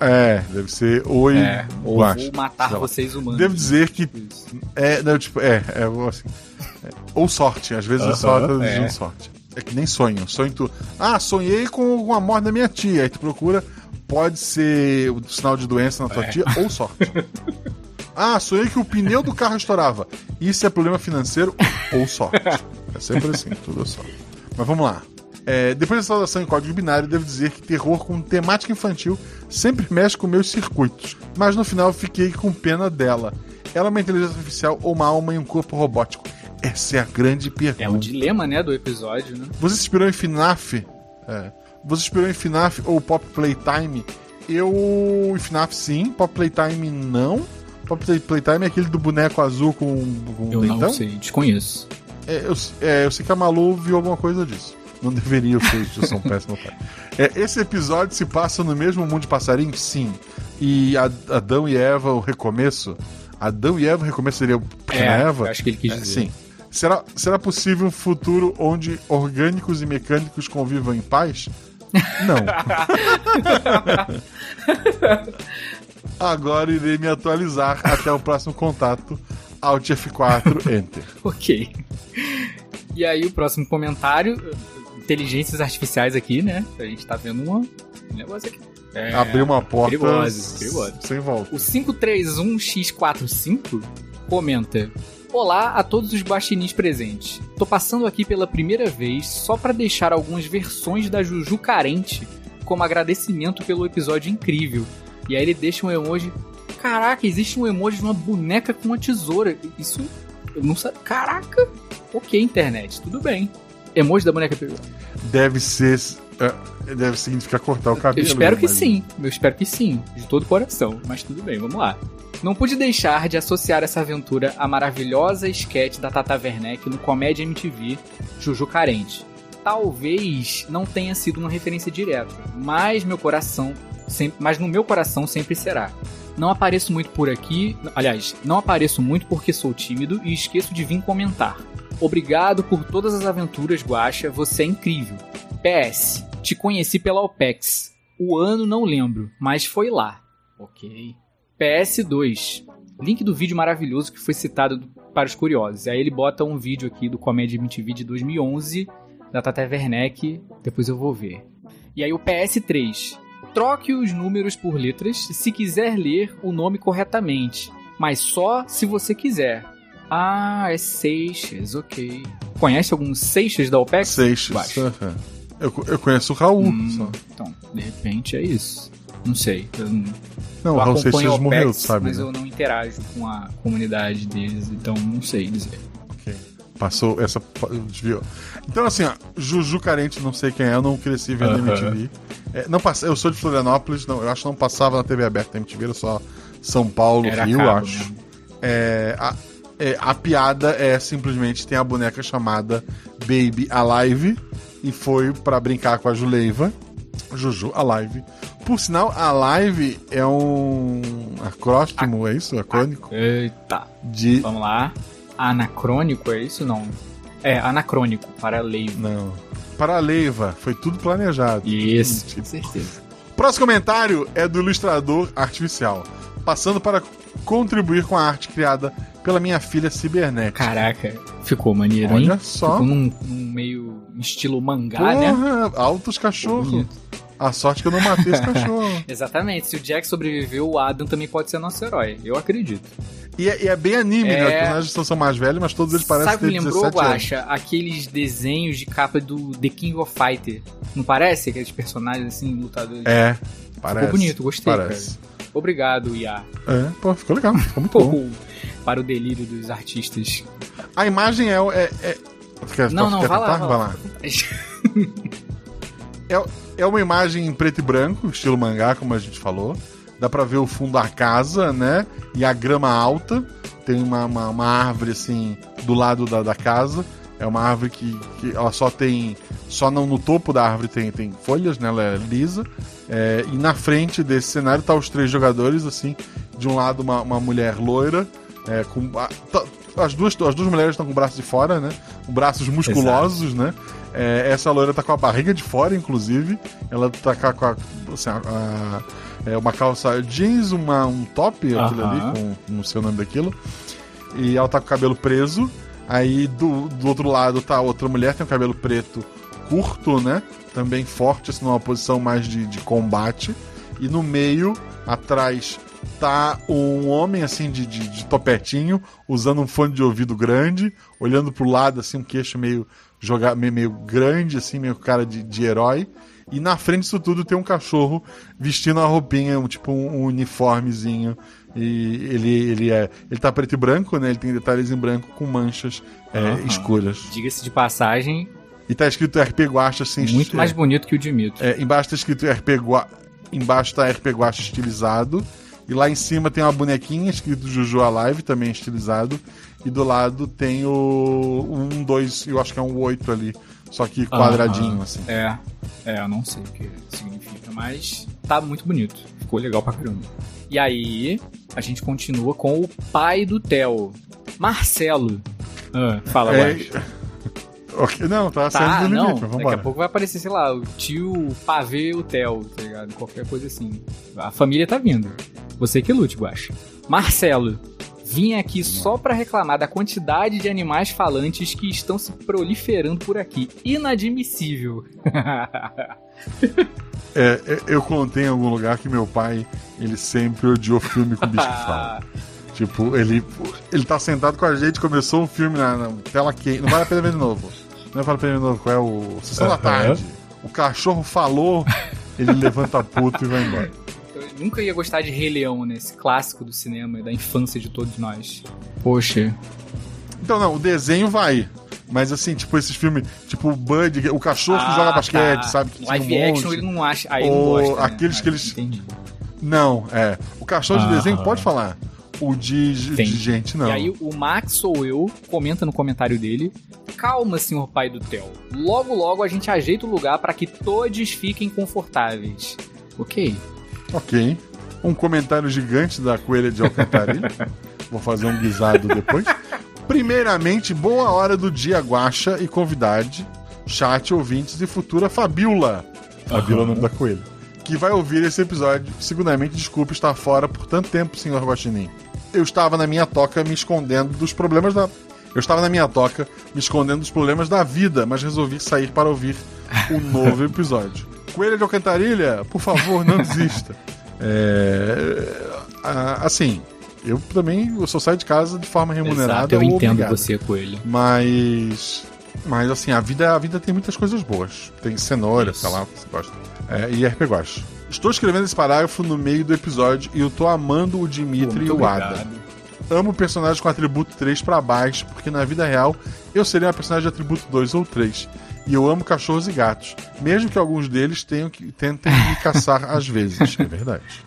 É, deve ser oi. É, ou vou matar vocês humanos. Devo dizer que Isso. é, não, tipo, é, é assim. é, ou sorte, às vezes Aham, eu só traduzindo é. sorte. É que nem sonho. Sonho tu. Ah, sonhei com uma morte da minha tia. Aí tu procura, pode ser o sinal de doença na tua É. tia ou sorte. ah, sonhei que o pneu do carro estourava. Isso é problema financeiro ou sorte. É sempre assim, tudo é sorte. Mas vamos lá. É, depois da saudação em código binário, devo dizer que terror com temática infantil sempre mexe com meus circuitos. Mas no final fiquei com pena dela. Ela é uma inteligência artificial ou uma alma em um corpo robótico? Essa é a grande pergunta. É o dilema, né, do episódio, né? Você se inspirou em FNAF? É. Você se inspirou em FNAF ou Pop Playtime? Eu. Em FNAF sim, Pop Playtime não. Pop Play- Playtime é aquele do boneco azul com, com Eu não sei, desconheço. É, eu, é, eu sei que a Malu viu alguma coisa disso. Não deveria, eu sei, eu sou um péssimo pai. É, esse episódio se passa no mesmo mundo de passarinho? Sim. E Adão e Eva, o recomeço? Adão e Eva, o recomeço seria o Pequena É, Eva? acho que ele quis É, dizer. sim. Será, será possível um futuro onde orgânicos e mecânicos convivam em paz? Não. Agora irei me atualizar até o próximo contato. Alt F4, Enter. Ok. E aí o próximo comentário, inteligências artificiais aqui, né? A gente tá vendo uma, um negócio aqui. É, Abriu uma porta perigoso, perigoso. sem volta. O 531x45 comenta: Olá a todos os baixinins presentes. Tô passando aqui pela primeira vez só pra deixar algumas versões da Juju carente como agradecimento pelo episódio incrível. E aí ele deixa um emoji. Caraca, existe um emoji de uma boneca com uma tesoura. Isso eu não sabia. Caraca! Ok, internet, tudo bem. Emoji da boneca pegou. Deve ser. é, deve significar cortar o cabelo. Eu espero que mas- sim. Eu espero que sim. De todo o coração. Mas tudo bem, vamos lá. Não pude deixar de associar essa aventura à maravilhosa sketch da Tata Werneck no Comédia MTV Juju Carente. Talvez não tenha sido uma referência direta, mas meu coração, sempre, mas no meu coração sempre será. Não apareço muito por aqui, aliás, não apareço muito porque sou tímido e esqueço de vir comentar. Obrigado por todas as aventuras, Guaxa, você é incrível. PS, te conheci pela OPEX. O ano não lembro, mas foi lá. Ok. PS2. Link do vídeo maravilhoso que foi citado do- para os curiosos. Aí ele bota um vídeo aqui do Comédia MTV de 2011, da Tata Werneck. Depois eu vou ver. E aí o PS3. Troque os números por letras se quiser ler o nome corretamente, mas só se você quiser. Ah, é Seixas, ok. Conhece algum Seixas da OPEX? Seixas. Baixo. aham. Eu, eu conheço o Raul. Hum, só. então, de repente é isso. Não sei. Eu não, Não, o eu Raul Seixas a morreu, OPEX, sabe? Mas né? eu não interajo com a comunidade deles, então não sei dizer. Ok. Passou essa. Desviou. Então, assim, ó, Juju Carente, não sei quem é, eu não cresci vendo Aham. MTV. É, não passa, eu sou de Florianópolis, não, eu acho que não passava na TV aberta MTV, era só São Paulo, Era Rio, cabo, acho. né? É, a, é, a piada é simplesmente tem a boneca chamada Baby Alive e foi pra brincar com a Juleiva. Juju Alive. Por sinal, Alive é um acróstimo, é isso? Acrônico? Eita, De vamos lá. Anacrônico, é isso? Não. É, anacrônico, paraleio. Não. Para a Leiva, foi tudo planejado. Isso, com certeza. Próximo comentário é do ilustrador artificial, passando para contribuir com a arte criada pela minha filha cibernética. Caraca, ficou maneiro, hein? Olha só. Ficou num, num meio estilo mangá, né? Porra, altos cachorros. A sorte que eu não matei esse cachorro. Exatamente. Se o Jack sobreviveu, o Adam também pode ser nosso herói. Eu acredito. E é, e é bem anime, né? É. Os personagens são- são mais velhos, mas todos eles parecem Sabe o que ter me lembrou, 17 anos. Guaxa? Aqueles desenhos de capa do The King of Fighter. Não parece? Aqueles personagens assim, lutadores. É, parece. Ficou bonito, gostei, Parece. Obrigado, Ia. É, pô, ficou legal, ficou muito bom. Para o delírio dos artistas. A imagem é. é, é... Quer, Não, não, quer vai lá, vai Vai lá. É, é uma imagem em preto e branco, estilo mangá, como a gente falou. Dá pra ver o fundo da casa, né? E a grama alta. Tem uma, uma, uma árvore, assim, do lado da, da casa. É uma árvore que, que ela só tem. Só não no topo da árvore tem, tem folhas, né? Ela é lisa. É, e na frente desse cenário tá os três jogadores, assim. De um lado, uma, uma mulher loira. é, com, a- tá- as, duas, as duas mulheres estão com o braço de fora, né? Braços musculosos, né? É, essa loira tá com a barriga de fora, inclusive. Ela tá com a. assim, a- a- é, uma calça jeans, uma, um top, aquilo Aham. ali, com não sei o nome daquilo. E ela tá com o cabelo preso. Aí do, do outro lado tá outra mulher, tem o cabelo preto curto, né? Também forte, assim, numa posição mais de, de combate. E no meio, atrás, tá um homem, assim, de, de, de topetinho, usando um fone de ouvido grande, olhando pro lado, assim, um queixo meio, joga, meio, meio grande, assim, meio cara de, de herói. E na frente disso tudo tem um cachorro vestindo uma roupinha, um, tipo um, um uniformezinho. E ele, ele é. Ele tá preto e branco, né? Ele tem detalhes em branco com manchas é, Aham. escuras. Diga-se de passagem, E tá escrito RP Guacha assim. muito mais bonito que o Dimito. é, embaixo tá escrito RP Gua... Embaixo tá RP Guacha estilizado. E lá em cima tem uma bonequinha escrito Juju Alive, também estilizado. E do lado tem o. Um, dois, eu acho que é um oito ali. Só que quadradinho, Aham. assim. É, é, eu não sei o que significa, mas tá muito bonito. Ficou legal pra caramba. E aí, a gente continua com o pai do Theo, Marcelo. Ah, fala, É, Guaxa. Ok, Não, tá, Tá, saindo do não. mas Daqui vambora. a pouco vai aparecer, sei lá, o tio Pavê o Theo, tá ligado? Qualquer coisa assim. A família tá vindo. Você que lute, Guaxa. Marcelo, vim aqui só pra reclamar da quantidade de animais falantes que estão se proliferando por aqui. Inadmissível. É, é, eu contei em algum lugar que meu pai, ele sempre odiou filme com bicho que fala. Tipo, ele, ele tá sentado com a gente, começou um filme na, na tela quente. Não vale a pena ver de novo. Não vale a pena ver de novo. Qual é o. Sessão da Aham. tarde. O cachorro falou, ele levanta puto e vai embora. Eu nunca ia gostar de Rei Leão, né? Esse clássico do cinema e da infância de todos nós. Poxa. Então, não, o desenho vai. Mas assim, tipo, esses filmes, tipo o Bud, o cachorro que Ah, joga basquete, tá. sabe? Que Live um action monte. ele não acha. Aí ele não Ou gosta. né? aqueles que Ah, eles- Entendi. Não, é. O cachorro de Aham. desenho pode falar. O de, de gente, não. E aí o Max ou eu comenta no comentário dele: Calma, senhor pai do Theo. Logo, logo a gente ajeita o lugar para que todos fiquem confortáveis. Ok. Ok. Um comentário gigante da coelha de Alcantarilha. Vou fazer um guisado depois. Primeiramente, boa hora do dia, Guaxa e convidade, chat, ouvintes e futura Fabiola. Fabiola é o nome da coelha. Que vai ouvir esse episódio. Segundamente, desculpe estar fora por tanto tempo, senhor Guaxinim. Eu estava na minha toca me escondendo dos problemas da. Eu estava na minha toca me escondendo dos problemas da vida, mas resolvi sair para ouvir o novo episódio. Coelha de Alcantarilha, por favor, não desista. É, assim, eu também eu só saio de casa de forma remunerada. Exato, eu entendo obrigado. você, Coelho. Mas. Mas assim, a vida, a vida tem muitas coisas boas. Tem cenoura, Isso. sei lá, você gosta. É, e RP Guache. Estou escrevendo esse parágrafo no meio do episódio e eu tô amando o Dimitri e o Ada. obrigado. Amo personagens com atributo 3 pra baixo, porque na vida real eu seria uma personagem de atributo 2 ou 3. E eu amo cachorros e gatos, mesmo que alguns deles tenham que, tentem me caçar às vezes. É verdade.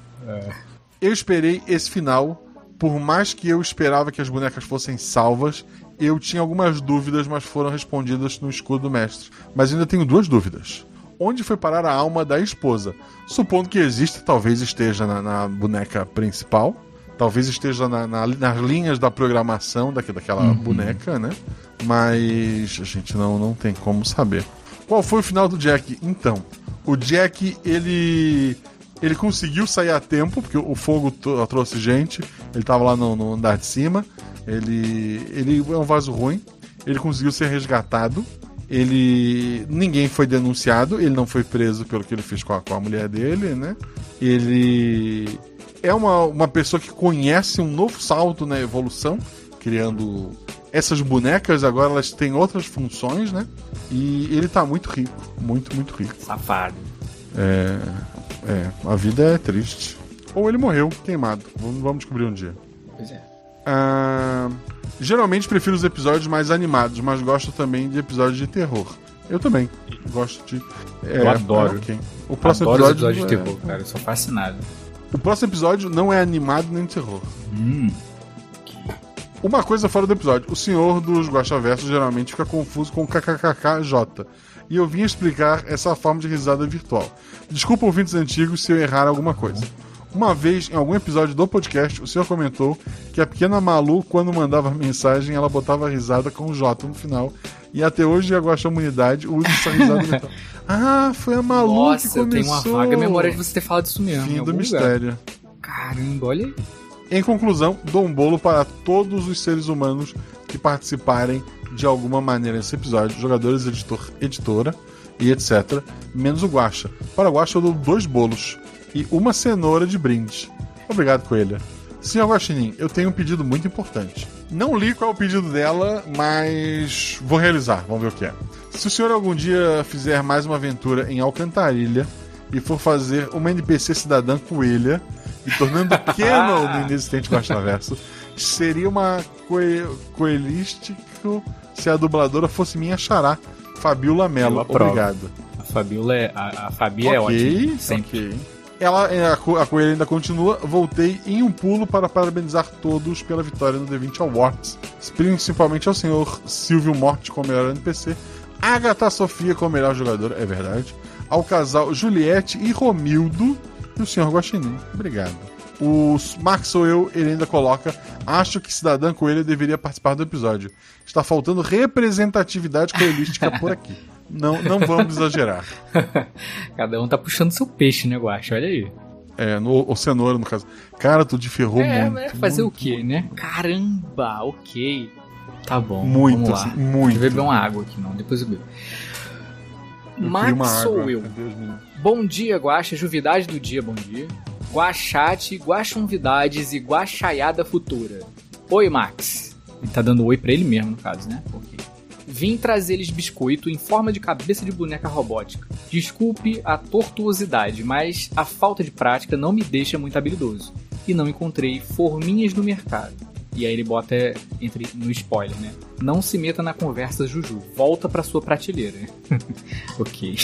Eu esperei esse final, por mais que eu esperava que as bonecas fossem salvas, eu tinha algumas dúvidas, mas foram respondidas no escudo do mestre. Mas ainda tenho duas dúvidas. Onde foi parar a alma da esposa? Supondo que exista, talvez esteja na, na boneca principal. Talvez esteja na- na- nas linhas da programação daque- daquela boneca, né? mas a gente não, não tem como saber. Qual foi o final do Jack? Então, o Jack, ele ele conseguiu sair a tempo, porque o fogo tro- trouxe gente, ele tava lá no, no andar de cima, ele, ele é um vaso ruim, ele conseguiu ser resgatado, ele ninguém foi denunciado, ele não foi preso pelo que ele fez com a, com a mulher dele, né? Ele é uma, uma pessoa que conhece um novo salto na evolução, criando essas bonecas agora elas têm outras funções, né? E ele tá muito rico, muito, muito rico. Safado. É, é, a vida é triste. Ou ele morreu queimado. Vamos, vamos descobrir um dia. Pois é. Ah, geralmente prefiro os episódios mais animados, mas gosto também de episódios de terror. Eu também gosto de. é, Eu adoro. é, ok. O próximo Adoro os episódio. episódios de é- terror, cara. Eu sou fascinado. o próximo episódio não é animado nem de terror. Hum. Uma coisa fora do episódio: o senhor dos Guaxaversos geralmente fica confuso com kkkj. E eu vim explicar essa forma de risada virtual. Desculpa, ouvintes antigos, se eu errar alguma coisa. Uma vez, em algum episódio do podcast, o senhor comentou que a pequena Malu, quando mandava mensagem, ela botava risada com J no final. E até hoje a Guaxamunidade usa essa risada virtual. Ah, foi a Malu Nossa, que eu tenho começou. uma vaga memória de você ter falado isso mesmo. Fim do lugar. mistério. Caramba, olha aí. Em conclusão, dou um bolo para todos os seres humanos que participarem de alguma maneira nesse episódio, jogadores, editor, editora e etc. Menos o Guaxa. Para o Guaxa eu dou dois bolos e uma cenoura de brinde. Obrigado, Coelha. Senhor Guaxinim, eu tenho um pedido muito importante. Não li qual é o pedido dela, mas vou realizar, vamos ver o que é. Se o senhor algum dia fizer mais uma aventura em Alcantarilha e for fazer uma NPC cidadã coelha e tornando Canon no inexistente Guaxaverso, seria uma coe coelístico se a dubladora fosse minha xará, Fabiola Mello. Obrigado. A Fabiola é. A, a Fabi é Ok, ótima. Sempre. ok. Ela, é, a, a coelha ainda continua. Voltei em um pulo para parabenizar todos pela vitória no D20 Awards. Principalmente ao senhor Silvio Morte como melhor NPC, Agatha Sofia como melhor jogadora, é verdade. Ao casal Juliette e Romildo e o senhor Guaxinim. Obrigado. O eu, ele ainda coloca. Acho que Cidadã Coelho deveria participar do episódio. Está faltando representatividade coelística por aqui. Não, não vamos exagerar. Cada um tá puxando seu peixe, né, Guacha? Olha aí. É, no, o cenoura, no caso. Cara, tu ferrou é, muito. mas fazer muito, o quê, né? Caramba, ok. Tá bom. Muito, vamos lá. assim, muito. Vou beber uma água aqui, não. Depois eu bebo. Eu Max sou eu. Bom dia, Guaxa. Juvidade do dia, bom dia. Guaxate, Guaxonvidades e Guaxaiada Futura. Oi, Max. Ele tá dando oi pra ele mesmo, no caso, né? Ok. Vim trazer-lhes biscoito em forma de cabeça de boneca robótica. Desculpe a tortuosidade, mas a falta de prática não me deixa muito habilidoso. E não encontrei forminhas no mercado. E aí ele bota entre no spoiler, né? Não se meta na conversa, Juju. Volta pra sua prateleira. ok.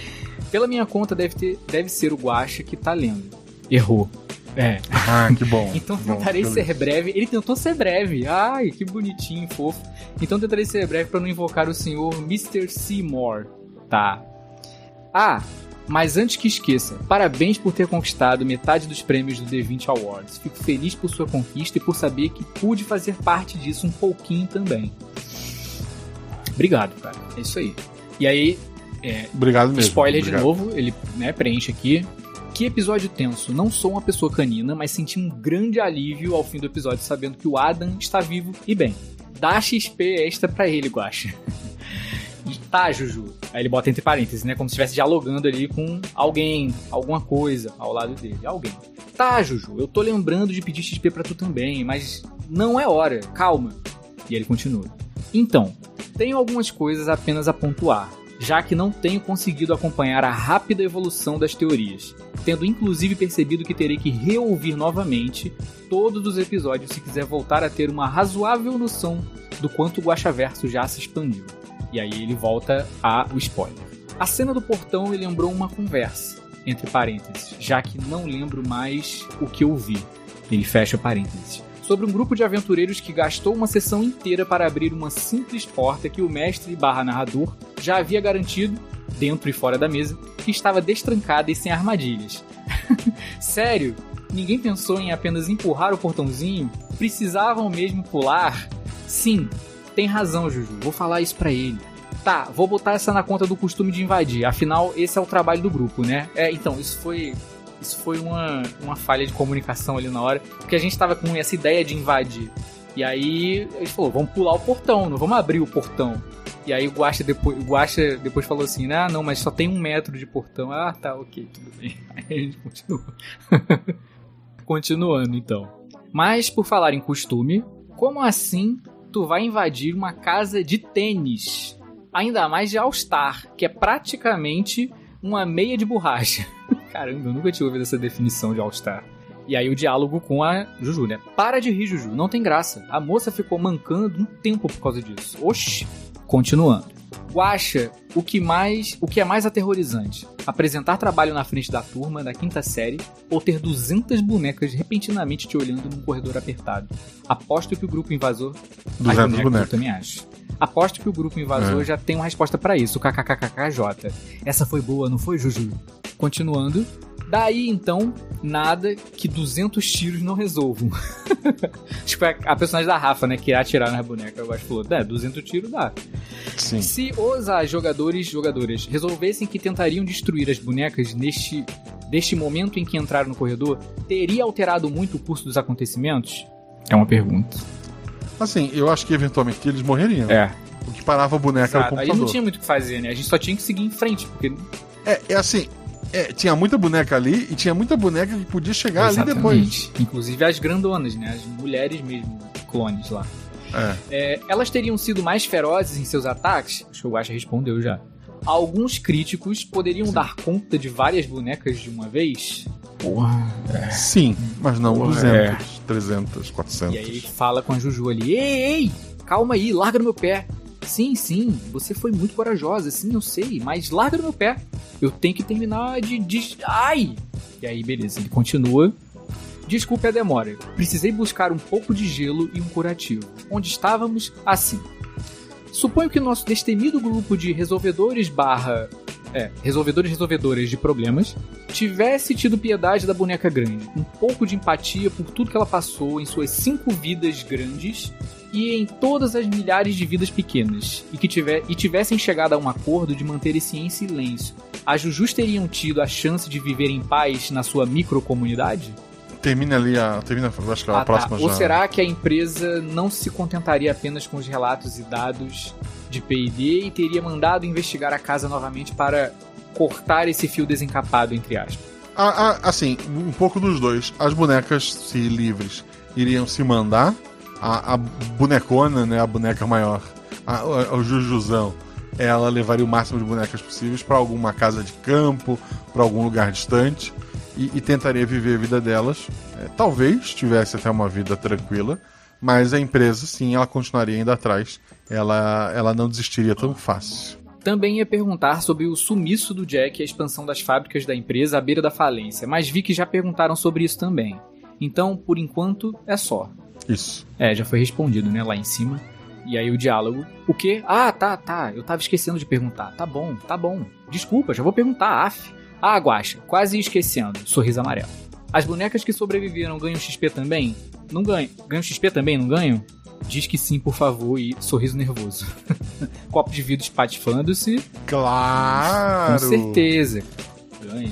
Pela minha conta, deve, ter, deve ser o Guacha que tá lendo. Errou. É. Ah, que bom. Então Bom, tentarei beleza. ser breve. Ele tentou ser breve. Ai, que bonitinho, fofo. Então tentarei ser breve pra não invocar o senhor Mr. Seymour. Tá. Ah, mas antes que esqueça, parabéns por ter conquistado metade dos prêmios do D20 Awards. Fico feliz por sua conquista e por saber que pude fazer parte disso um pouquinho também. Obrigado, cara. É isso aí. E aí, é, Obrigado mesmo. Spoiler obrigado. de novo, ele né, preenche aqui. Que episódio tenso. Não sou uma pessoa canina, mas senti um grande alívio ao fim do episódio sabendo que o Adam está vivo e bem. Dá XP extra pra ele, Guacha. tá, Juju. Aí ele bota entre parênteses, né? Como se estivesse dialogando ali com alguém, alguma coisa ao lado dele. Alguém. Tá, Juju, eu tô lembrando de pedir XP pra tu também, mas não é hora. Calma. E ele continua. Então, tenho algumas coisas apenas a pontuar, já que não tenho conseguido acompanhar a rápida evolução das teorias, tendo inclusive percebido que terei que reouvir novamente todos os episódios se quiser voltar a ter uma razoável noção do quanto o Guaxaverso já se expandiu. E aí ele volta a o spoiler. A cena do portão me lembrou uma conversa, entre parênteses, já que não lembro mais o que eu vi. Ele fecha parênteses sobre um grupo de aventureiros que gastou uma sessão inteira para abrir uma simples porta que o mestre barra narrador já havia garantido, dentro e fora da mesa, que estava destrancada e sem armadilhas. Sério? Ninguém pensou em apenas empurrar o portãozinho? Precisavam mesmo pular? Sim, tem razão, Juju. Vou falar isso pra ele. Tá, vou botar essa na conta do costume de invadir. Afinal, esse é o trabalho do grupo, né? É, então, isso foi. Isso foi uma, uma falha de comunicação ali na hora. Porque a gente tava com essa ideia de invadir. E aí ele falou, vamos pular o portão, não vamos abrir o portão. E aí o Guaxa depois, o Guaxa depois falou assim, ah, não, mas só tem um metro de portão. Ah, tá, ok, tudo bem. Aí a gente continua. Continuando, então. Mas, por falar em costume, como assim tu vai invadir uma casa de tênis? Ainda mais de All-Star, que é praticamente uma meia de borracha. Caramba, eu nunca tinha ouvido essa definição de All-Star. E aí o diálogo com a Juju, né? Para de rir, Juju, não tem graça. A moça ficou mancando um tempo por causa disso. Oxi. Continuando. Guaxa, o que mais, o que é mais aterrorizante? Apresentar trabalho na frente da turma da quinta série ou ter 200 bonecas repentinamente te olhando num corredor apertado? Aposto que o grupo invasor 200 bonecas. Eu também acho. Aposto que o grupo invasor É. já tem uma resposta pra isso, KKKKJ. Essa foi boa, não foi, Juju? Continuando. Daí então, nada que 200 tiros não resolvam. tipo, a, personagem da Rafa, né, que irá atirar nas bonecas. Eu acho que falou: é, 200 tiros dá. Sim. Se os ah, jogadores jogadoras resolvessem que tentariam destruir as bonecas neste, neste momento em que entraram no corredor, teria alterado muito o curso dos acontecimentos? É uma pergunta. Assim, eu acho que eventualmente eles morreriam. É. O que parava a boneca era o Exato. Aí computador. não tinha muito o que fazer, né? A gente só tinha que seguir em frente, porque É, é assim, é, tinha muita boneca ali e tinha muita boneca que podia chegar ali depois. Exatamente. Inclusive as grandonas, né? As mulheres mesmo, clones lá. É. É, elas teriam sido mais ferozes em seus ataques? Acho que o Guaxa respondeu já. Alguns críticos poderiam dar conta de várias bonecas de uma vez? Porra. Sim, mas não Porra, 200, é. 300, 400. E aí fala com a Juju ali: Ei, ei, calma aí, larga no meu pé. Sim, sim, você foi muito corajosa, sim, eu sei, mas larga no meu pé. Eu tenho que terminar de. de... Ai! E aí, beleza, ele continua. Desculpe a demora. Precisei buscar um pouco de gelo e um curativo. Onde estávamos? Assim. Suponho que nosso destemido grupo de resolvedores barra. É, resolvedores e resolvedoras de problemas tivesse tido piedade da boneca grande, um pouco de empatia por tudo que ela passou em suas cinco vidas grandes e em todas as milhares de vidas pequenas, e que tiver, e tivessem chegado a um acordo de manter esse em silêncio. As Jujus teriam tido a chance de viver em paz na sua microcomunidade? Termina ali a. Termina, acho que a Ah, tá. próxima Ou já. será que a empresa não se contentaria apenas com os relatos e dados de P&D e teria mandado investigar a casa novamente para cortar esse fio desencapado, entre aspas? Ah, ah, assim, um pouco dos dois. As bonecas, se livres, iriam se mandar. A, a bonecona, né? A boneca maior, a, a- o Jujuzão, ela levaria o máximo de bonecas possíveis para alguma casa de campo, para algum lugar distante e, e tentaria viver a vida delas. É, talvez tivesse até uma vida tranquila, mas a empresa, sim, ela continuaria indo atrás. Ela, ela não desistiria tão fácil. Também ia perguntar sobre o sumiço do Jack e a expansão das fábricas da empresa à beira da falência, mas vi que já perguntaram sobre isso também. Então, por enquanto, é só. Isso. É, já foi respondido, né, lá em cima. E aí o diálogo. O quê? Ah, tá, tá. Eu tava esquecendo de perguntar. Tá bom, tá bom. Desculpa, já vou perguntar, af. Ah, Guaxa, quase esquecendo. Sorriso amarelo. As bonecas que sobreviveram ganham XP também? Não ganham. Ganham XP também, não ganham? Diz que sim, por favor, e sorriso nervoso. Copo de vidro espatifando-se. Claro! Com certeza. Ganha.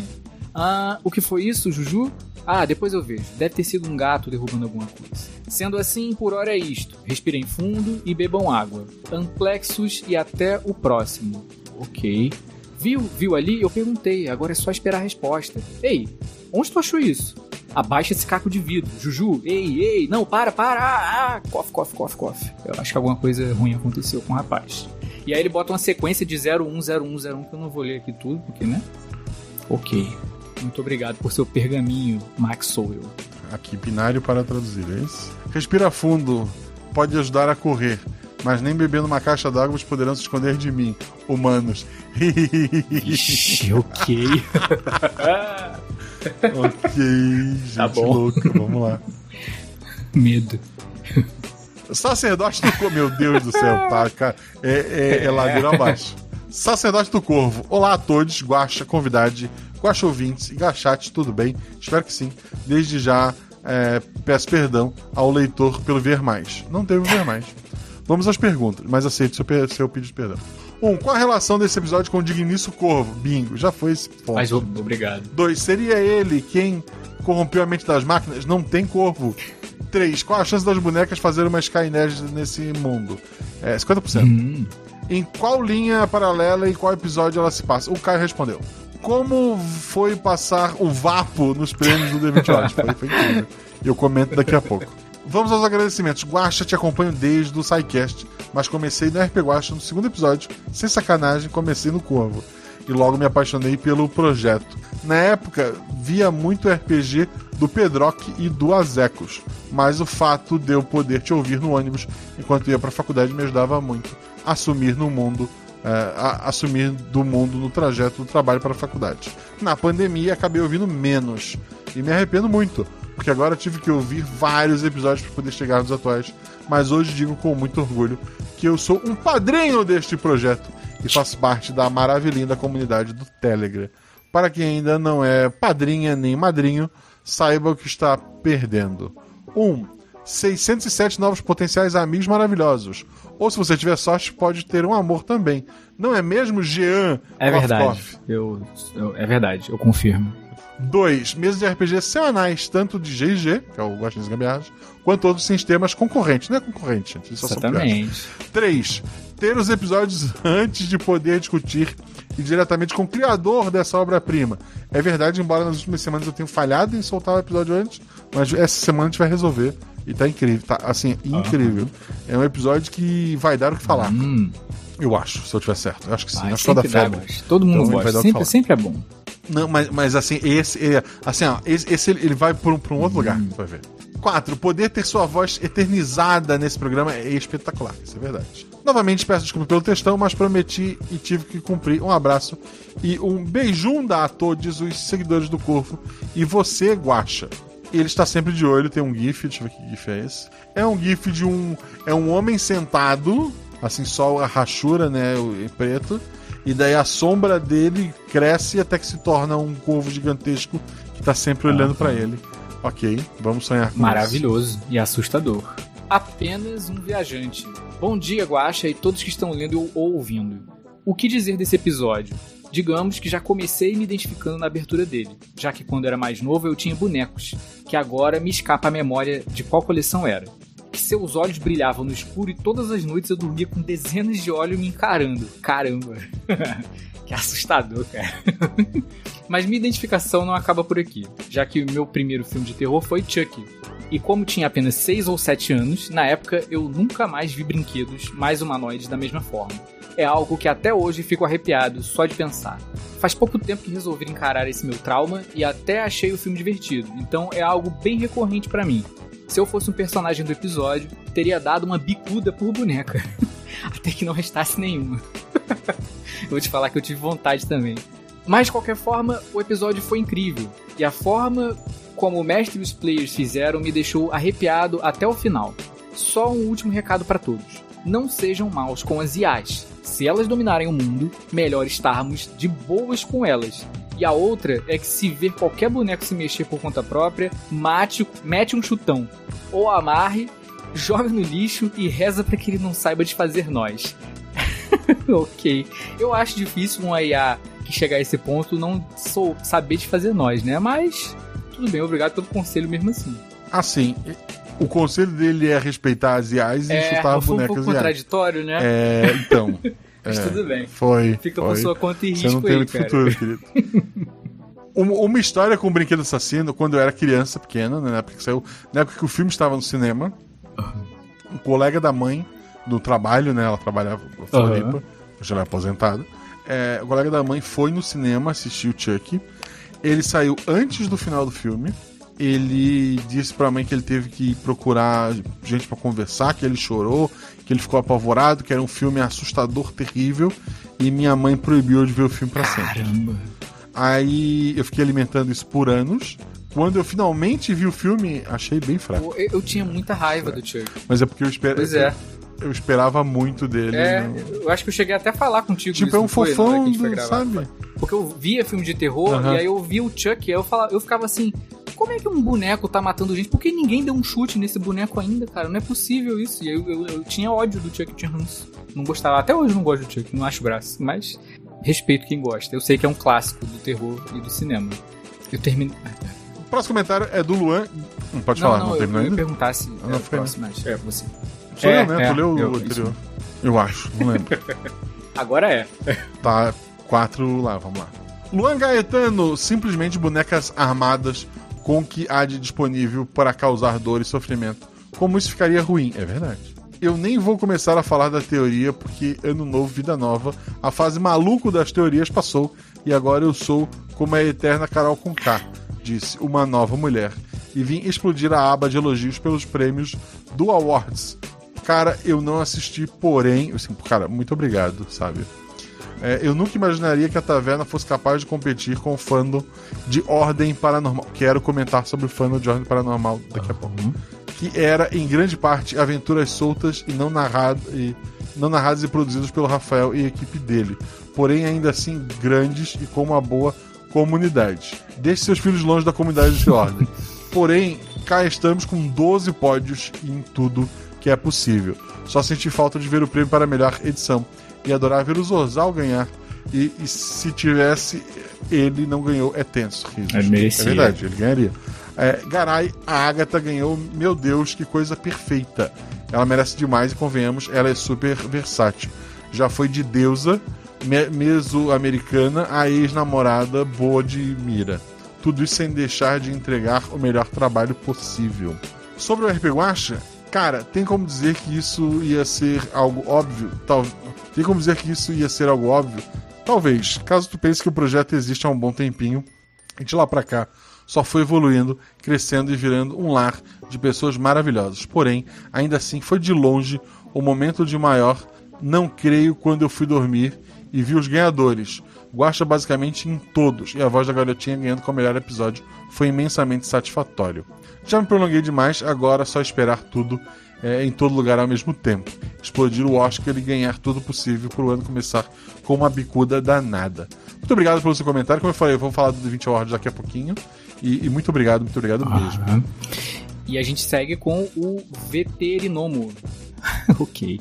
Ah, o que foi isso, Juju? Ah, depois eu vejo. Deve ter sido um gato derrubando alguma coisa. Sendo assim, por hora é isto. Respirem fundo e bebam água. Amplexos e até o próximo. Ok. Viu? Viu ali? Eu perguntei. Agora é só esperar a resposta. Ei, onde tu achou isso? Abaixa esse caco de vidro. Juju, ei, ei, não, para, para. Ah, ah. Cof, cof, cof, cof. Eu acho que alguma coisa ruim aconteceu com o rapaz. E aí ele bota uma sequência de 010101 que eu não vou ler aqui tudo, porque, né? Ok. Muito obrigado por seu pergaminho, Max Sowell. Aqui, binário para traduzir, é isso? Respira fundo, pode ajudar a correr, mas nem bebendo uma caixa d'água vocês poderão se esconder de mim, humanos. Ixi, ok. ok, gente Tá bom. louca, vamos lá. Medo. Sacerdote do Corvo, meu Deus do céu, tá, cara? É, é, é ladeira abaixo. Sacerdote do Corvo, olá a todos, Guaxa, convidade, Guaxa ouvintes e Gachate, tudo bem? Espero que sim. Desde já, é, peço perdão ao leitor pelo ver mais. Não teve ver mais. Vamos às perguntas, mas aceito seu, seu pedido de perdão. Um, qual a relação desse episódio com o Dignício Corvo? Bingo, já foi esse ponto. Mas obrigado. Dois, seria ele quem corrompeu a mente das máquinas? Não tem corvo. Três, qual a chance das bonecas fazerem uma Skynet nesse mundo? É, 50%. Hum. Em qual linha paralela e qual episódio ela se passa? O Caio respondeu. Como foi passar o Vapo nos prêmios do The 20 Horas? Foi, foi incrível. Eu comento daqui a pouco. Vamos aos agradecimentos. Guaxa, te acompanho desde o SciCast, mas comecei no RP Guaxa no segundo episódio. Sem sacanagem, comecei no Corvo. E logo me apaixonei pelo projeto. Na época, via muito RPG do Pedrock e do Azecos, mas o fato de eu poder te ouvir no ônibus enquanto ia pra faculdade me ajudava muito a assumir no mundo é, a- assumir do mundo no trajeto do trabalho para a faculdade. Na pandemia, acabei ouvindo menos e me arrependo muito, porque agora tive que ouvir vários episódios para poder chegar nos atuais. Mas hoje digo com muito orgulho que eu sou um padrinho deste projeto e faço parte da maravilhinda comunidade do Telegram. Para quem ainda não é padrinha nem madrinho, saiba o que está perdendo. 1. Um, 607 novos potenciais amigos maravilhosos. Ou se você tiver sorte, pode ter um amor também. Não é mesmo, Jean? É Koff verdade. Eu, eu- é verdade, eu confirmo. Dois, mesas de RPG semanais, tanto de GG, que é o Guaxinim Gambiarras, quanto outros sistemas concorrentes. Não é concorrente, eles só são. Exatamente. 3. Ter os episódios antes de poder discutir e diretamente com o criador dessa obra-prima. É verdade, embora nas últimas semanas eu tenha falhado em soltar o episódio antes, mas essa semana a gente vai resolver. E tá incrível, tá assim, incrível. É um episódio que vai dar o que falar. Hum, Eu acho, se eu tiver certo. Eu acho que sim. vai, acho que dá, febre. gosto. Todo mundo Então, vai dar gosta. Sempre, sempre é bom. Não, mas, mas assim, esse, é, assim, ó, esse, esse ele vai por um, um outro lugar, você vai ver. 4. Poder ter sua voz eternizada nesse programa é espetacular, isso é verdade. Novamente peço desculpa pelo textão, mas prometi e tive que cumprir. Um abraço e um beijum a todos os seguidores do Corvo e você, Guacha. Ele está sempre de olho, tem um GIF, deixa eu ver que GIF é esse. É um GIF de um. É um homem sentado, assim, só a rachura, né? o- em preto. E daí a sombra dele cresce até que se torna um corvo gigantesco que tá sempre olhando pra ele. Ok, vamos sonhar com isso. Maravilhoso e assustador. Apenas um viajante. Bom dia, Guaxa e todos que estão lendo ou ouvindo. O que dizer desse episódio? Digamos que já comecei me identificando na abertura dele, já que quando era mais novo eu tinha bonecos, que agora me escapa a memória de qual coleção era. Que seus olhos brilhavam no escuro e todas as noites eu dormia com dezenas de olhos me encarando. Caramba! que assustador, cara. Mas minha identificação não acaba por aqui, já que o meu primeiro filme de terror foi Chucky. E como tinha apenas 6 ou 7 anos, na época eu nunca mais vi brinquedos mais humanoides da mesma forma. É algo que até hoje fico arrepiado só de pensar. Faz pouco tempo que resolvi encarar esse meu trauma e até achei o filme divertido, então é algo bem recorrente pra mim. Se eu fosse um personagem do episódio, teria dado uma bicuda por boneca. até que não restasse nenhuma. vou te falar que eu tive vontade também. Mas de qualquer forma, o episódio foi incrível. E a forma como o mestre e os players fizeram me deixou arrepiado até o final. Só um último recado para todos: não sejam maus com as IAs. Se elas dominarem o mundo, melhor estarmos de boas com elas. E a outra é que se ver qualquer boneco se mexer por conta própria, mate, mete um chutão. Ou amarre, joga no lixo e reza para que ele não saiba desfazer nós. ok. Eu acho difícil um IA que chegar a esse ponto não sou, saber desfazer nós, né? Mas tudo bem, obrigado pelo conselho mesmo assim. Assim, o conselho dele é respeitar as IAs e É, chutar foi um bonecas pouco IAs. contraditório, né? É, então. Mas é, tudo bem. Foi. Fica foi. por sua conta e Você risco não tem aí, muito cara. futuro, querido. Uma, história com o brinquedo assassino, quando eu era criança, pequena, né, na época que saiu, na época que o filme estava no cinema, um colega da mãe do trabalho, né? Ela trabalhava na Floripa, hoje ela é aposentada. É, o colega da mãe foi no cinema assistir o Chuck. Ele saiu antes do final do filme. Ele disse pra mãe que ele teve que procurar gente pra conversar, que ele chorou, que ele ficou apavorado, que era um filme assustador, terrível, e minha mãe proibiu de ver o filme pra sempre. Caramba. Aí eu fiquei alimentando isso por anos. Quando eu finalmente vi o filme, achei bem fraco. Eu, eu tinha muita raiva do Chuck. Mas é porque eu esperava. Pois é. Eu esperava muito dele. É, não- eu acho que eu cheguei até a falar contigo Tipo, isso, é um fofão, a foi do- sabe? Porque eu via filme de terror Aham. e aí eu via o Chuck e aí eu, falava, eu ficava assim, como é que um boneco tá matando gente? Por que ninguém deu um chute nesse boneco ainda, cara? Não é possível isso. E eu, eu, eu tinha ódio do Chuck Jones. Não gostava. Até hoje eu não gosto do Chuck, não acho graça. Mas respeito quem gosta. Eu sei que é um clássico do terror e do cinema. Eu terminei. O próximo comentário é do Luan. Não pode Não, falar, não, não, eu, terminou eu ainda? perguntar se Ah, não, é o foi- próximo, mas é você. Sou É, eu, né? é, tu leu eu- o anterior. Eu acho, não lembro. Agora é. Tá, quatro lá, vamos lá. Luan Gaetano, simplesmente bonecas armadas com o que há de disponível para causar dor e sofrimento. Como isso ficaria ruim, é verdade. Eu nem vou começar a falar da teoria, porque ano novo, vida nova, a fase maluco das teorias passou e agora eu sou como a eterna Carol com K, disse uma nova mulher. E vim explodir a aba de elogios pelos prêmios do Awards. Cara, eu não assisti, porém, assim, cara, muito obrigado, sabe? É, eu nunca imaginaria que a taverna fosse capaz de competir com o fandom de Ordem Paranormal. Quero comentar sobre o fandom de Ordem Paranormal daqui a pouco. Que era, em grande parte, aventuras soltas e não, narrado, e não narradas e produzidas pelo Rafael e a equipe dele. Porém, ainda assim, grandes e com uma boa comunidade. Deixe seus filhos longe da comunidade de Ordem. Porém, cá estamos com 12 pódios em tudo que é possível. Só senti falta de ver o prêmio para a melhor edição. E adorar ver o Zorzal ganhar. E, e se tivesse, ele não ganhou. É tenso. É, merecia. É verdade, ele ganharia. É, Garay, a Agatha ganhou. Meu Deus, que coisa perfeita. Ela merece demais e convenhamos, ela é super versátil. Já foi de deusa, me- meso-americana, a ex-namorada boa de mira. Tudo isso sem deixar de entregar o melhor trabalho possível. Sobre o RP Guacha, cara, tem como dizer que isso ia ser algo óbvio? Tal... Tem como dizer que isso ia ser algo óbvio? Talvez, caso tu pense que o projeto existe há um bom tempinho, e de lá pra cá só foi evoluindo, crescendo e virando um lar de pessoas maravilhosas. Porém, ainda assim foi de longe o momento de maior não creio quando eu fui dormir e vi os ganhadores. Guacha basicamente em todos, e a voz da garotinha ganhando com o melhor episódio foi imensamente satisfatório. Já me prolonguei demais, agora é só esperar tudo é, em todo lugar ao mesmo tempo. Explodir o Oscar e ganhar tudo possível para o ano começar com uma bicuda danada. Muito obrigado pelo seu comentário. Como eu falei, vamos falar do The 20 Awards daqui a pouquinho. E, e muito obrigado, muito obrigado mesmo. E a gente segue com o Veterinomo. ok.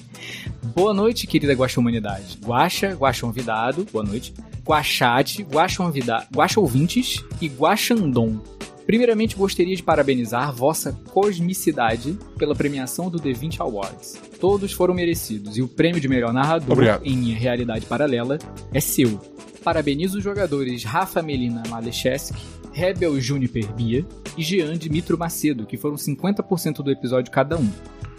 Boa noite, querida Guaxa Humanidade. Guaxa, Guaxa Convidado, boa noite. Guaxate, Guaxa Convidado, Guaxa Ouvintes e Guaxandom. Primeiramente, gostaria de parabenizar vossa cosmicidade pela premiação do The 20 Awards. Todos foram merecidos e o prêmio de melhor narrador Obrigado. em minha realidade paralela é seu. Parabenizo os jogadores Rafa Melina Malecheski, Rebel Juniper Bia e Jean Dimitro Macedo, que foram 50% do episódio cada um.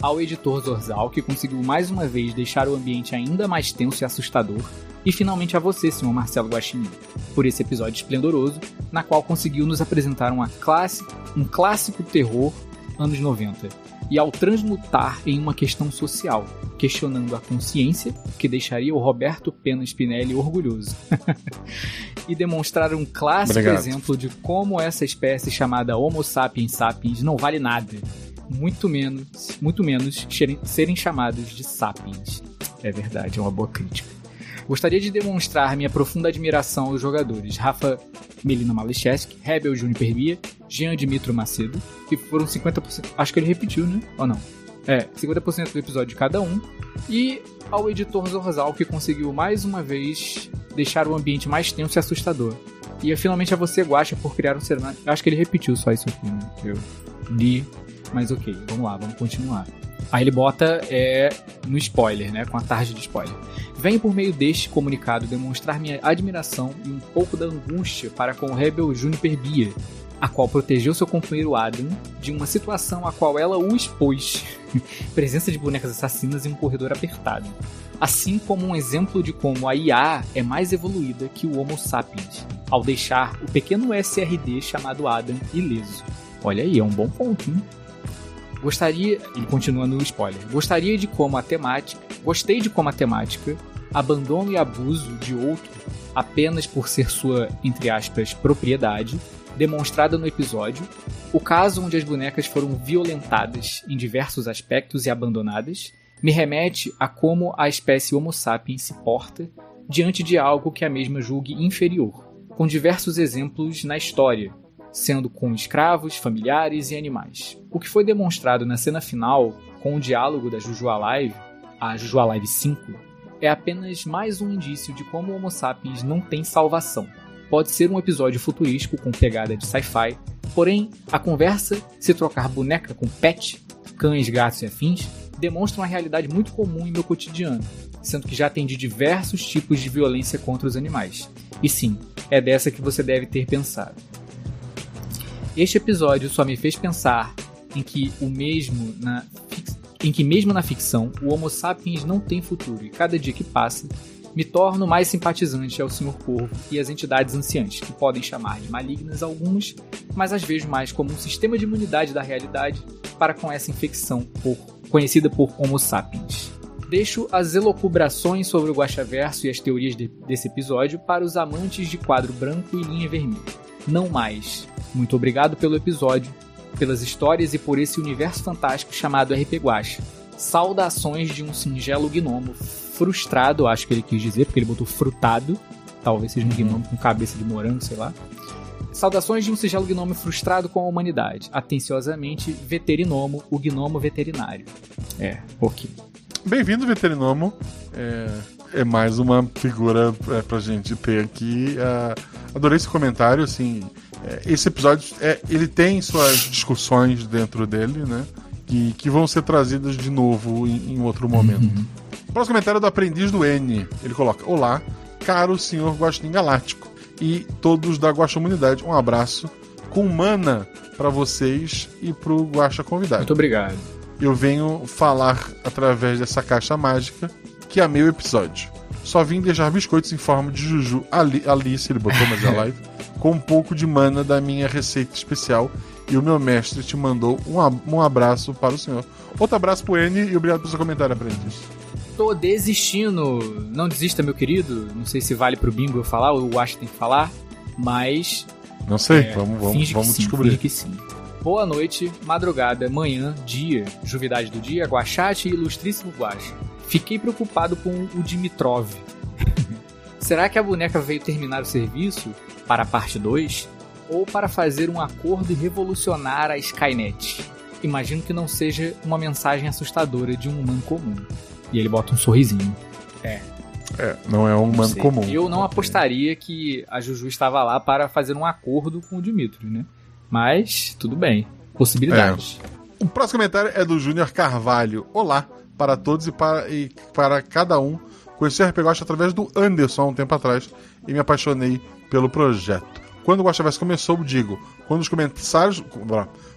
Ao editor Zorzal, que conseguiu mais uma vez deixar o ambiente ainda mais tenso e assustador. E finalmente a você, senhor Marcelo Guaxinim, por esse episódio esplendoroso, na qual conseguiu nos apresentar uma classe, um clássico terror anos 90, e ao transmutar em uma questão social, questionando a consciência, que deixaria o Roberto Pena Spinelli orgulhoso. e demonstrar um clássico Obrigado. exemplo de como essa espécie chamada Homo sapiens sapiens não vale nada, muito menos, muito menos serem, chamados de sapiens. É verdade, é uma boa crítica. Gostaria de demonstrar minha profunda admiração aos jogadores Rafa Melina Malecheski, Rebel Juniper Bia, Jean Dimitro Macedo, que foram 50%. Acho que ele repetiu, né? Ou não? É, 50% do episódio de cada um. E ao editor Zorzal, que conseguiu mais uma vez deixar o ambiente mais tenso e assustador. E finalmente a você, Guacha, por criar um cenário. Acho que ele repetiu só isso aqui, né? Eu li, mas ok, vamos lá, vamos continuar. Aí ele bota é, no spoiler, né? Com a tarde de spoiler. Venho por meio deste comunicado demonstrar minha admiração e um pouco da angústia para com o Rebel Juniper Bia, a qual protegeu seu companheiro Adam de uma situação a qual ela o expôs. Presença de bonecas assassinas em um corredor apertado. Assim como um exemplo de como a IA é mais evoluída que o Homo sapiens, ao deixar o pequeno SRD chamado Adam ileso. Olha aí, é um bom ponto, hein? Gostaria, ele continua no spoiler, gostaria de como a temática, gostei de como a temática, abandono e abuso de outro apenas por ser sua, entre aspas, propriedade, demonstrada no episódio, o caso onde as bonecas foram violentadas em diversos aspectos e abandonadas, me remete a como a espécie Homo sapiens se porta diante de algo que a mesma julgue inferior, com diversos exemplos na história, sendo com escravos, familiares e animais. O que foi demonstrado na cena final, com o diálogo da Juju Alive, a Juju Alive 5, é apenas mais um indício de como o Homo sapiens não tem salvação. Pode ser um episódio futurístico com pegada de sci-fi, porém, a conversa, se trocar boneca com pet, cães, gatos e afins, demonstra uma realidade muito comum em meu cotidiano, sendo que já atendi diversos tipos de violência contra os animais. E sim, é dessa que você deve ter pensado. Este episódio só me fez pensar em que o mesmo na em que mesmo na ficção o Homo sapiens não tem futuro e cada dia que passa me torno mais simpatizante ao Sr. Corvo e às entidades anciãs, que podem chamar de malignas algumas, mas as vejo mais como um sistema de imunidade da realidade para com essa infecção por, conhecida por Homo sapiens. Deixo as elocubrações sobre o Guaxaverso e as teorias de, desse episódio para os amantes de quadro branco e linha vermelha. Não mais. Muito obrigado pelo episódio, pelas histórias e por esse universo fantástico chamado RP Guacha. Saudações de um singelo gnomo frustrado, acho que ele quis dizer, porque ele botou frutado. Talvez seja um gnomo com cabeça de morango, sei lá. Saudações de um singelo gnomo frustrado com a humanidade. Atenciosamente, veterinomo, o gnomo veterinário. É, ok. Bem-vindo, Veterinomo. É, é mais uma figura é, pra gente ter aqui. É, adorei esse comentário, assim. é, esse episódio, é, ele tem suas discussões dentro dele, né? Que, que vão ser trazidas de novo em, em outro momento. O próximo comentário é do Aprendiz do N. Ele coloca: Olá, caro senhor Guaxinim Galáctico e todos da Guaxa Comunidade. Um abraço com mana pra vocês e pro Guaxa convidado. Muito obrigado. Eu venho falar através dessa caixa mágica que amei o episódio. Só vim deixar biscoitos em forma de Juju Ali, Alice, ele botou, mas é live, com um pouco de mana da minha receita especial. E o meu mestre te mandou um, um abraço para o senhor. Outro abraço pro N e obrigado pelo seu comentário, aprendiz. Tô desistindo. Não desista, meu querido. Não sei se vale pro bingo eu falar ou o Ash tem que falar, mas Não sei, É, vamos, vamos, finge que vamos sim, descobrir. finge que sim. Boa noite, madrugada, manhã, dia, juvidade do dia, guachate e ilustríssimo guache. Fiquei preocupado com o Dimitrov. Será que a boneca veio terminar o serviço para a parte 2? Ou para fazer um acordo e revolucionar a Skynet? Imagino que não seja uma mensagem assustadora de um humano comum. E ele bota um sorrisinho. É, não é um humano comum. Eu não apostaria que a Juju estava lá para fazer um acordo com o Dimitri, né? Mas, tudo bem. Possibilidades. O próximo comentário é do Júnior Carvalho. Olá para todos e para, e para cada um. Conheci o RPG através do Anderson há um tempo atrás e me apaixonei pelo projeto. Quando o Guaxaverso começou, digo, quando os comentários.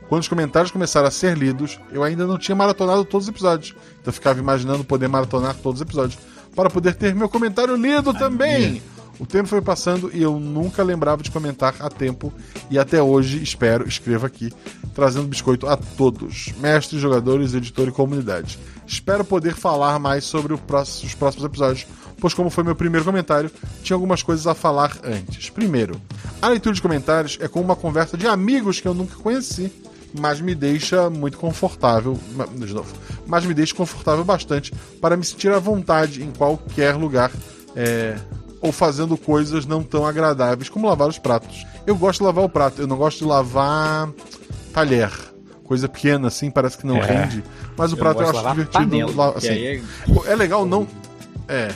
Quando os comentários começaram a ser lidos, eu ainda não tinha maratonado todos os episódios. Então eu ficava imaginando poder maratonar todos os episódios. Para poder ter meu comentário lido também. O tempo foi passando e eu nunca lembrava de comentar a tempo. E até hoje, espero, escreva aqui, trazendo biscoito a todos, mestres, jogadores, editor e comunidade. Espero poder falar mais sobre próximo- os próximos episódios, pois como foi meu primeiro comentário, tinha algumas coisas a falar antes. Primeiro, a leitura de comentários é como uma conversa de amigos que eu nunca conheci, mas me deixa muito confortável, de novo, mas me deixa confortável bastante para me sentir à vontade em qualquer lugar, é, ou fazendo coisas não tão agradáveis como lavar os pratos. Eu gosto de lavar o prato, eu não gosto de lavar talher. Coisa pequena assim, parece que não É. rende. Mas o Eu prato eu, acho divertido. la- assim, aí é- É legal não. É.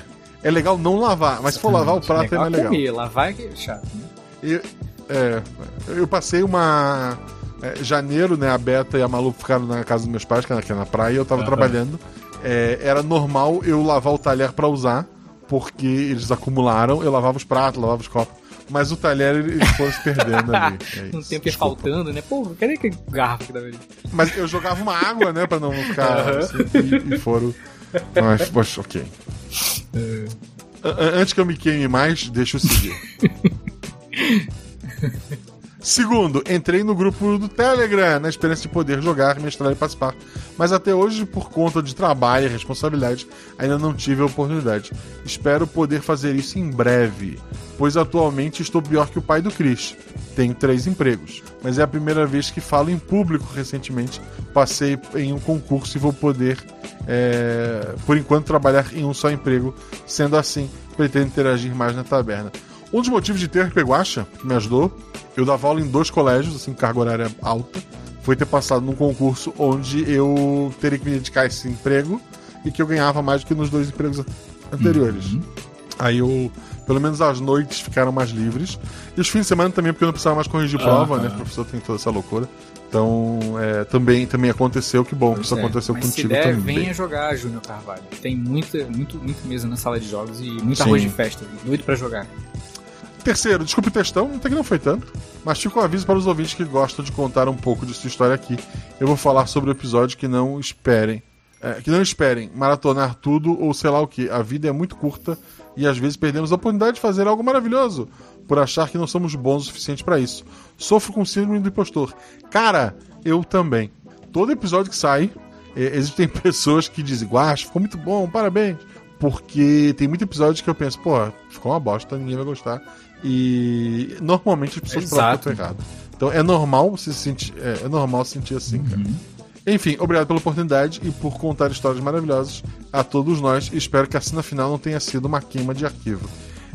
É legal não lavar, mas se for lavar o prato legal é mais legal. comer, lavar é que é chato, né? Eu, é, eu passei uma. é, janeiro, né? A Beta e a Malu ficaram na casa dos meus pais, que é na- que é na praia, e eu tava Aham. trabalhando. É, era normal eu lavar o talher pra usar, porque eles acumularam, eu lavava os pratos, lavava os copos. Mas o talher eles foram se perdendo ali. É Um tempo desculpa. faltando, né? Pô, cadê aquele garfo que dava ali? Mas eu jogava uma água, né, pra não ficar. Assim, e, e foram. Mas, poxa, ok. A- Antes que eu me queime mais, deixa eu seguir. Segundo, entrei no grupo do Telegram na esperança de poder jogar, mestrar e participar. Mas até hoje, por conta de trabalho e responsabilidade, ainda não tive a oportunidade. Espero poder fazer isso em breve, pois atualmente estou pior que o pai do Chris. Tenho três empregos, mas é a primeira vez que falo em público recentemente. Passei em um concurso e vou poder, é, por enquanto, trabalhar em um só emprego. Sendo assim, pretendo interagir mais na taberna. Um dos motivos de ter RP Guacha, que me ajudou, eu dava aula em dois colégios, assim, carga horária alta, foi ter passado num concurso onde eu teria que me dedicar a esse emprego e que eu ganhava mais do que nos dois empregos anteriores. Aí eu, pelo menos as noites ficaram mais livres. E os fins de semana também, porque eu não precisava mais corrigir prova, Aham. né? O professor tem toda essa loucura. Então, é, também, também aconteceu, que bom que isso é. aconteceu Mas se contigo der, também. venha jogar Júnior Carvalho. Tem muita, muito, muita mesa na sala de jogos e muito Sim. arroz de festa. Doido pra jogar. Terceiro, desculpe o textão, até que não foi tanto. Mas fica um aviso para os ouvintes que gostam de contar um pouco de sua história aqui. Eu vou falar sobre o episódio que não esperem. é, que não esperem maratonar tudo ou sei lá o que. A vida é muito curta e às vezes perdemos a oportunidade de fazer algo maravilhoso por achar que não somos bons o suficiente para isso. Sofro com síndrome do impostor. Cara, eu também. Todo episódio que sai, é, existem pessoas que dizem, Guacha, ficou muito bom, parabéns. Porque tem muito episódio que eu penso, pô, ficou uma bosta, ninguém vai gostar. E normalmente as pessoas falam Exato. que eu tô errado. Então é normal você se sentir, é, é normal se sentir assim, cara. Enfim, obrigado pela oportunidade e por contar histórias maravilhosas a todos nós. Espero que a cena final não tenha sido uma queima de arquivo.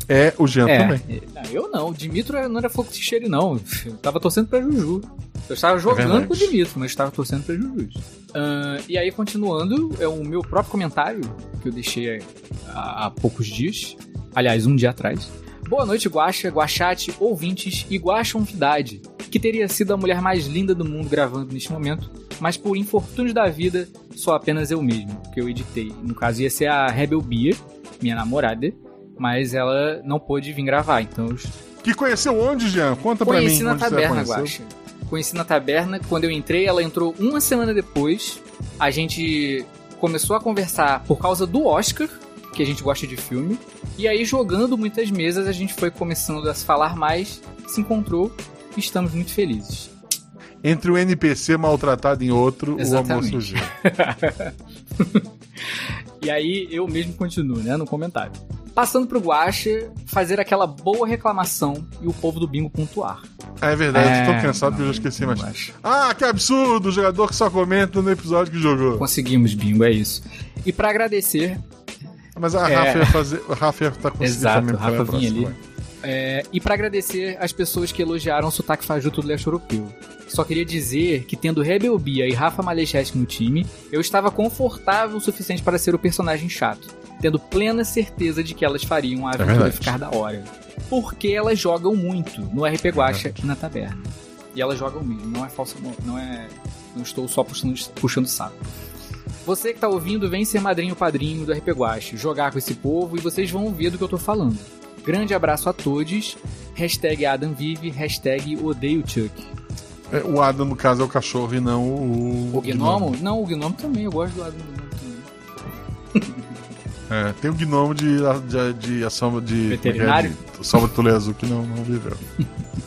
É o Jean É, também. é, eu não. O Dimitro não era fogo de cheiro, não. Eu tava torcendo pra Juju. Eu estava jogando verdade. com o Dimitro, mas estava torcendo pra Juju. Ah, e aí, continuando, é o meu próprio comentário, que eu deixei há, há poucos dias. Aliás, um dia atrás. Boa noite, Guaxa, Guachate, ouvintes e Guaxonvidade, que teria sido a mulher mais linda do mundo gravando neste momento, mas por infortúnios da vida, sou apenas eu mesmo, que eu editei. No caso, ia ser a Rebel Bia, minha namorada, mas ela não pôde vir gravar, então Que conheceu onde, Jean? Conta pra mim. Conheci na taberna. Guaxa. Conheci na taberna, quando eu entrei, ela entrou uma semana depois. A gente começou a conversar por causa do Oscar, que a gente gosta de filme. E aí, jogando muitas mesas, a gente foi começando a se falar mais, se encontrou e estamos muito felizes. Entre o NPC maltratado em outro, o amor Exatamente. surgiu. E aí, eu mesmo continuo, né, no comentário. Passando pro Guaxa, fazer aquela boa reclamação e o povo do bingo pontuar. É verdade, É, tô cansado que eu já esqueci mais. Guaxa. Ah, que absurdo! O jogador que só comenta no episódio que jogou. Conseguimos bingo, é isso. E pra agradecer, Mas a É. Rafa ia fazer. A Rafa ia tá conseguindo Exato, também o Rafa vinha próxima, ali. É, e pra agradecer as pessoas que elogiaram o sotaque fajuto do leste europeu. Só queria dizer que tendo Rebel Bia e Rafa Malecheski no time, eu estava confortável o suficiente para ser o personagem chato, tendo plena certeza de que elas fariam a aventura verdade. ficar da hora. Porque elas jogam muito no RP Guacha e na taberna. E elas jogam mesmo, não é falso, não é. Não estou só puxando, puxando saco. Você que tá ouvindo, vem ser madrinho padrinho do RP Guache, jogar com esse povo e vocês vão ver do que eu tô falando. Grande abraço a todos. Hashtag Adam vive, hashtag odeio Chuck. É, o Adam, no caso, é o cachorro e não o. O Gnomo? Não, o Gnomo também, eu gosto do Adam Gnomo também. É, tem o gnomo de, de, de de. Veterinário? como é que é? De Salva Tule Azul que não, não viveu.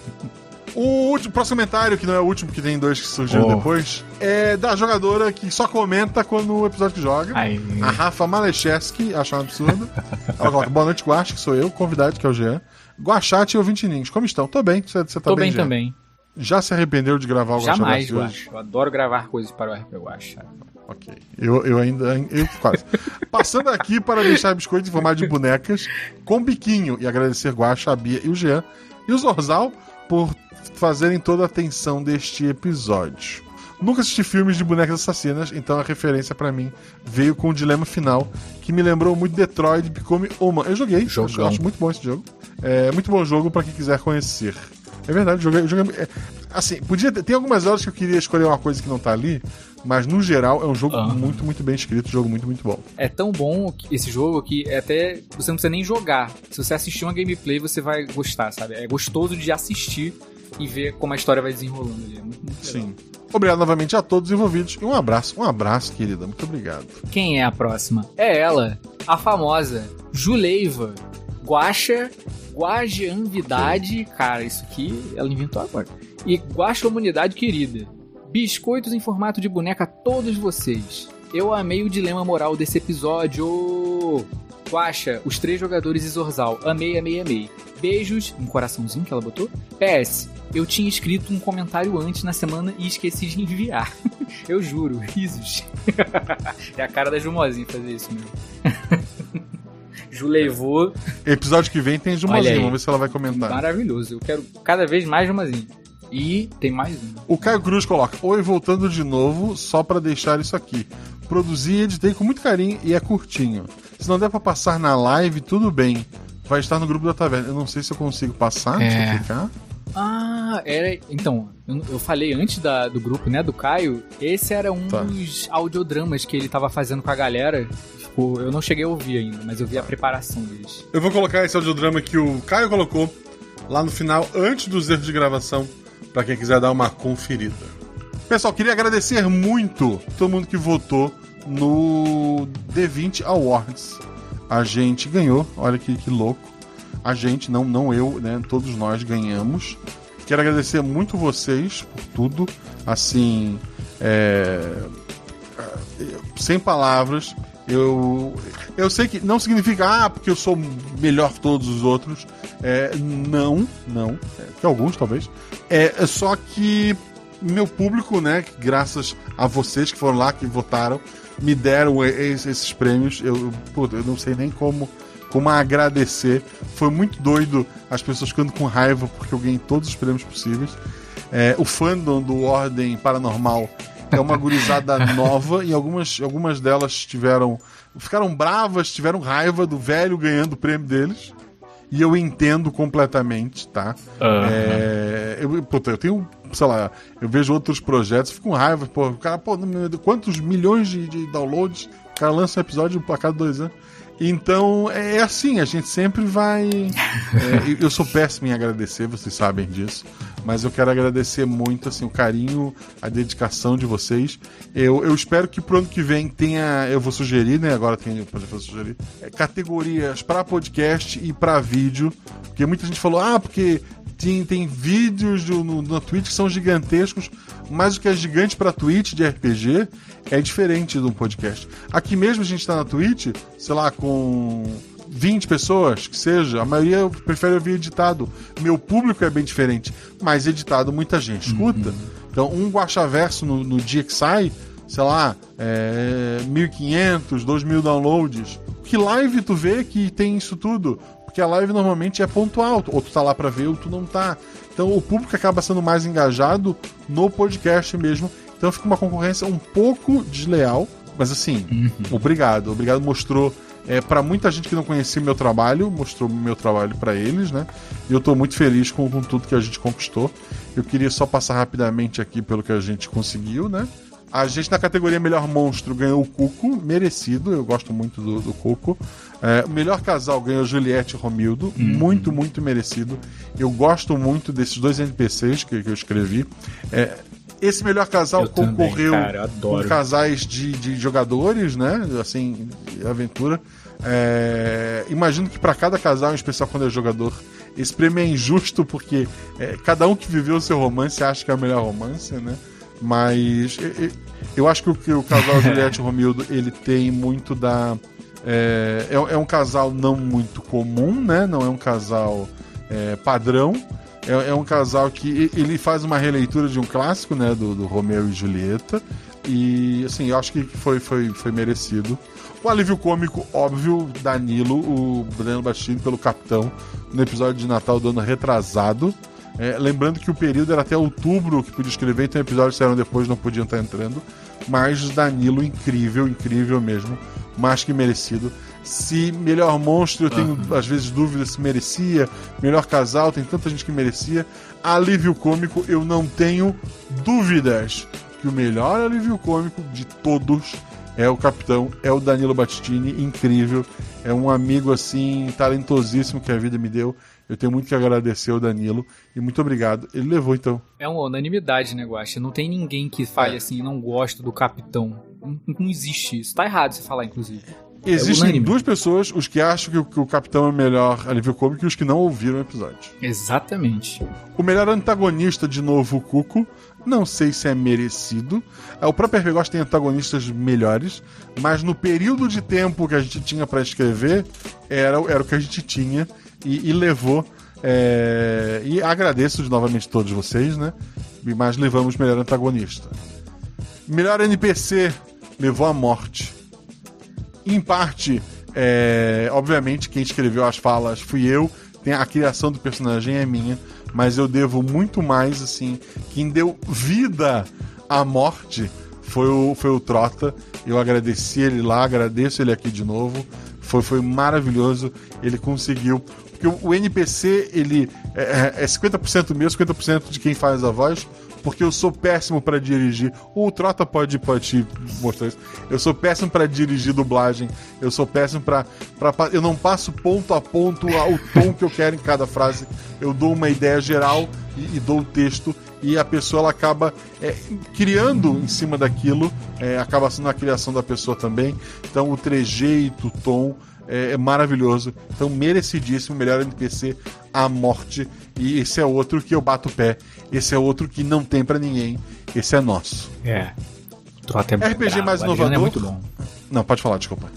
O último, próximo comentário, que não é o último, que tem dois que surgiram Oh. depois, é da jogadora que só comenta quando o episódio que joga. Aí, A Rafa Malecheski, acho um absurdo. Ela coloca, boa noite, Guache, que sou eu, convidado, que é o Jean. Guachate e ouvinte ninhos, como estão? Tô bem, você, tá tô bem, bem Jean? também. Já se arrependeu de gravar o Jamais, Guache. Eu adoro gravar coisas para o RP Guache. Ok. Eu, eu ainda. Eu quase. Passando aqui para deixar biscoitos em formato de bonecas com biquinho e agradecer Guacha, a Bia e o Jean e o Zorzal por fazerem toda a atenção deste episódio. Nunca assisti filmes de bonecas assassinas, então a referência pra mim veio com o dilema final, que me lembrou muito Detroit Become Human. Eu joguei, Jogão. eu acho muito bom esse jogo. É muito bom jogo pra quem quiser conhecer. É verdade, joguei. joguei- é, assim, podia ter, tem algumas horas que eu queria escolher uma coisa que não tá ali, mas no geral é um jogo Aham. muito, muito bem escrito, um jogo muito, muito bom. É tão bom esse jogo que é até você não precisa nem jogar. Se você assistir uma gameplay, você vai gostar, sabe? É gostoso de assistir e ver como a história vai desenrolando ali. É muito, muito legal. Sim. Obrigado novamente a todos os envolvidos e um abraço, um abraço, querida. Muito obrigado. Quem é a próxima? É ela, a famosa Juleiva Guaxa Guajeanvidade. Cara, isso aqui ela inventou agora. E Guaxa Humanidade Querida. Biscoitos em formato de boneca a todos vocês. Eu amei o dilema moral desse episódio. Guaxa, os três jogadores e Zorzal. Amei, amei, amei. Beijos, um coraçãozinho que ela botou. PS, eu tinha escrito um comentário antes na semana e esqueci de enviar. Eu juro, risos. é a cara da Jumozinha fazer isso mesmo. Ju levou Episódio que vem tem aí. vamos ver se ela vai comentar. maravilhoso. Eu quero cada vez mais Jumazinho. E tem mais um. O Caio Cruz coloca: Oi, voltando de novo, só pra deixar isso aqui. Produzi e editei com muito carinho e é curtinho. Se não der pra passar na live, tudo bem. Vai estar no grupo da taverna. Eu não sei se eu consigo passar, deixa É. eu clicar. Ah, era. Então, eu, falei antes da- do grupo, né, do Caio. Esse era um Tá. dos audiodramas que ele tava fazendo com a galera. Ficou- eu não cheguei a ouvir ainda, mas eu vi a preparação deles. Eu vou colocar esse audiodrama que o Caio colocou lá no final, antes dos erros de gravação, pra quem quiser dar uma conferida. Pessoal, queria agradecer muito todo mundo que votou no D20 Awards. A gente ganhou, olha que, que louco. A gente, não, não eu, né? Todos nós ganhamos. Quero agradecer muito vocês por tudo. Assim, é, sem palavras. Eu, eu sei que não significa, ah, porque eu sou melhor que todos os outros. É, não, não. É, que alguns, talvez. É, é só que meu público, né, graças a vocês que foram lá, que votaram, me deram es- esses prêmios. Eu, eu, puta, eu não sei nem como, como agradecer. Foi muito doido as pessoas ficando com raiva porque eu ganhei todos os prêmios possíveis. É, o fandom do Ordem Paranormal é uma gurizada nova e algumas, algumas delas tiveram. ficaram bravas, tiveram raiva do velho ganhando o prêmio deles. E eu entendo completamente, tá? É, eu, puta, eu tenho, sei lá, eu vejo outros projetos, fico com raiva, pô, o cara, pô, quantos milhões de, de downloads, o cara lança um episódio a cada dois anos. Então, é é assim, a gente sempre vai. é, eu- sou péssimo em agradecer, vocês sabem disso. Mas eu quero agradecer muito assim, o carinho, a dedicação de vocês. Eu, eu espero que pro ano que vem tenha. Eu vou sugerir, né? Agora tem. Fazer sugerir. é, categorias para podcast e para vídeo. Porque muita gente falou, ah, porque tem, tem vídeos do, no, na Twitch que são gigantescos, mas o que é gigante pra Twitch de RPG é diferente de um podcast. Aqui mesmo a gente tá na Twitch, sei lá, com 20 pessoas, que seja, a maioria prefere ouvir editado. Meu público é bem diferente, mas editado muita gente escuta. Então, um guachaverso no, no dia que sai, sei lá, é, 1.500, 2.000 downloads. Que live tu vê que tem isso tudo? Porque a live normalmente é pontual, ou tu tá lá pra ver ou tu não tá. Então o público acaba sendo mais engajado no podcast mesmo. Então fica uma concorrência um pouco desleal, mas assim, obrigado. Obrigado mostrou é, para muita gente que não conhecia meu trabalho, mostrou meu trabalho pra eles, né? E eu tô muito feliz com, com tudo que a gente conquistou. Eu queria só passar rapidamente aqui pelo que a gente conseguiu, né? A gente na categoria Melhor Monstro ganhou o Cuco, merecido, eu gosto muito do, do Cuco. É, o melhor casal ganhou Juliette e Romildo, muito, muito merecido. Eu gosto muito desses dois NPCs que, que eu escrevi. É, esse melhor casal Eu também, concorreu cara, eu adoro. com casais de, de jogadores, né? Assim, aventura. É, imagino que para cada casal, em especial quando é jogador, esse prêmio é injusto porque é, cada um que viveu o seu romance acha que é o melhor romance, né? Mas eu acho que o, casal Juliette e Romildo ele tem muito da. É, é, é um casal não muito comum, né? Não é um casal é, padrão. É, é um casal que ele faz uma releitura de um clássico, né? Do, do Romeu e Julieta. E assim, eu acho que foi, foi, foi merecido. O alívio cômico, óbvio, Danilo, o Breno Bastini pelo Capitão, no episódio de Natal do ano retrasado. É, lembrando que o período era até outubro que podia escrever, então episódios saíram depois, não podiam estar entrando. Mas Danilo, incrível, incrível mesmo. Mais que merecido. Se melhor monstro, eu tenho às vezes dúvidas se merecia. Melhor casal, tem tanta gente que merecia. Alívio cômico, eu não tenho dúvidas que o melhor alívio cômico de todos é o capitão, é o Danilo Battistini, incrível. É um amigo assim, talentosíssimo que a vida me deu. Eu tenho muito que agradecer ao Danilo e muito obrigado. Ele levou então. É uma unanimidade, né, Guaxa? Não tem ninguém que fale É. assim, não gosto do capitão. Não, não existe isso. Tá errado você falar, inclusive. Existem unânime. duas pessoas, os que acham que o, que o capitão é o melhor alívio cômico e os que não ouviram o episódio. Exatamente. O melhor antagonista, de novo, o Cuco. Não sei se é merecido. É, O próprio RPG tem antagonistas melhores, mas no período de tempo que a gente tinha pra escrever, era, era o que a gente tinha e, e levou. é, E agradeço novamente a todos vocês, né? Mas levamos melhor antagonista. Melhor NPC levou a morte. Em parte, É, obviamente, quem escreveu as falas fui eu. Tem a criação do personagem é minha, mas eu devo muito mais, assim. Quem deu vida à morte foi o, foi o Trota. Eu agradeci ele lá, agradeço ele aqui de novo. Foi, foi maravilhoso. Ele conseguiu. Porque o, NPC, ele é, é 50% meu, 50% de quem faz a voz porque eu sou péssimo para dirigir. O Trota pode, pode te mostrar isso. Eu sou péssimo para dirigir dublagem. Eu sou péssimo para eu não passo ponto a ponto o tom que eu quero em cada frase. Eu dou uma ideia geral e, e dou o texto e a pessoa ela acaba é, criando em cima daquilo, é, acaba sendo a criação da pessoa também. Então o trejeito, o tom é, é maravilhoso. Então merecidíssimo, melhor NPC a morte. E esse é outro que eu bato o pé. Esse é outro que não tem para ninguém. Esse é nosso. É. Trota é RPG brabo. mais Adriano inovador. É muito bom. Não, pode falar, desculpa.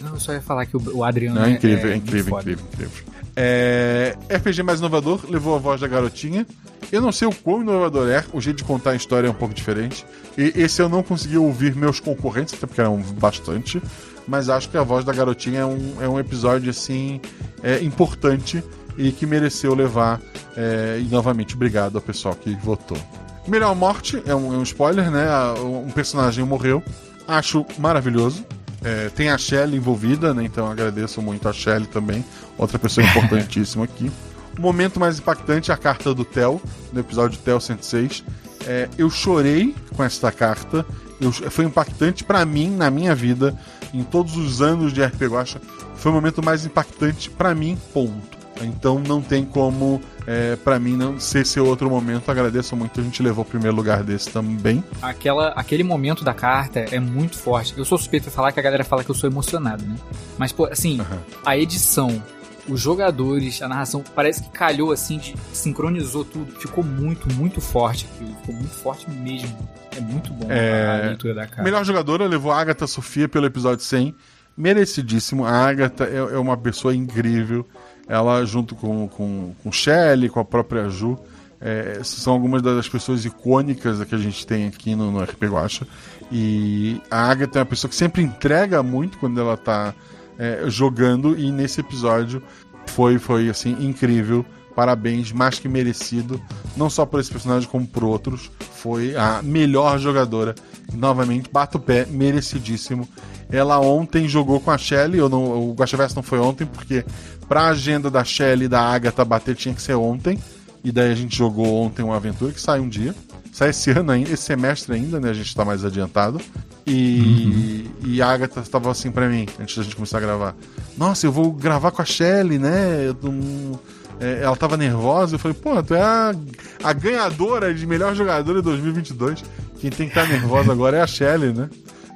Não, eu só ia falar que o, Adriano Não, é é, incrível, é, muito incrível, incrível, incrível. É, RPG mais inovador, levou a voz da garotinha. Eu não sei o quão inovador é, o jeito de contar a história é um pouco diferente. E esse eu não consegui ouvir meus concorrentes, até porque eram bastante. Mas acho que a voz da garotinha é um, é um episódio, assim, é, importante e que mereceu levar. é, e novamente, obrigado ao pessoal que votou. Melhor morte, é um, é um spoiler, né? Um personagem morreu. Acho maravilhoso. É, tem a Shelly envolvida, né? Então agradeço muito a Shelly também. Outra pessoa importantíssima aqui. O momento mais impactante é a carta do Theo, no episódio Theo 106. É, eu chorei com esta carta. Eu- foi impactante pra mim, na minha vida, em todos os anos de RPG Guacha. Foi o momento mais impactante pra mim, ponto. Então não tem como, é, para mim, não ser esse outro momento. Agradeço muito, a gente levou o primeiro lugar desse também. Aquela, aquele momento da carta é muito forte. Eu sou suspeito de falar que a galera fala que eu sou emocionado, né? Mas, pô, assim, a edição, os jogadores, a narração, parece que calhou assim, de, sincronizou tudo. Ficou muito, muito forte aquilo. Ficou muito forte mesmo. É muito bom É, a leitura da carta. Melhor jogadora levou a Agatha Sofia pelo episódio 100. Merecidíssimo. A Agatha é, é uma pessoa incrível. Ela, junto com, com, com Shelley, com a própria Ju, é, são algumas das pessoas icônicas que a gente tem aqui no, no RP Guacha. E a Agatha é uma pessoa que sempre entrega muito quando ela tá é, jogando. E nesse episódio foi, foi assim, incrível. Parabéns, mais que merecido. Não só por esse personagem, como por outros. Foi a melhor jogadora. E, novamente, bato o pé, merecidíssimo. Ela ontem jogou com a Shelly. Eu não, o Guaxaverso não foi ontem, porque pra agenda da Shelly e da Agatha bater tinha que ser ontem. E daí a gente jogou ontem uma aventura que sai um dia. Sai esse ano ainda, esse semestre ainda, né? A gente tá mais adiantado. E, e a Agatha tava assim pra mim, antes da gente começar a gravar. Nossa, eu vou gravar com a Shelly, né? Eu não- é, ela tava nervosa. Eu falei, pô, tu é a, a ganhadora de melhor jogadora de 2022. Quem tem que estar nervosa agora é a Shelly, né?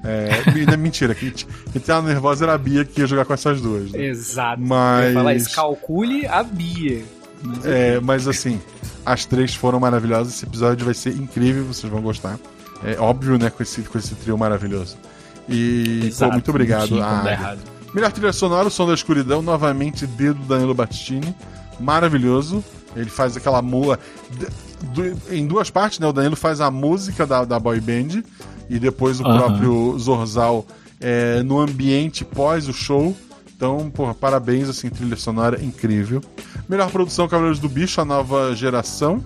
É, me- mentira, quem, quem tava nervosa era a Bia que ia jogar com essas duas. né? Exato. Eu Mas- ia falar isso, calcule a Bia. Mas É, mas assim, as três foram maravilhosas. Esse episódio vai ser incrível, vocês vão gostar. É óbvio, né, com esse, com esse trio maravilhoso. E pô, Exato, muito obrigado. não tinha como a dar Águia. errado. Melhor trilha sonora, o som da escuridão, novamente, dedo do Danilo Battistini. Maravilhoso. Ele faz aquela mula. em duas partes, né? O Danilo faz a música da, da boy band e depois o Aham. próprio Zorzal é, no ambiente pós o show. Então, porra, parabéns, assim, trilha sonora incrível. Melhor produção Cavaleiros do Bicho, a nova geração.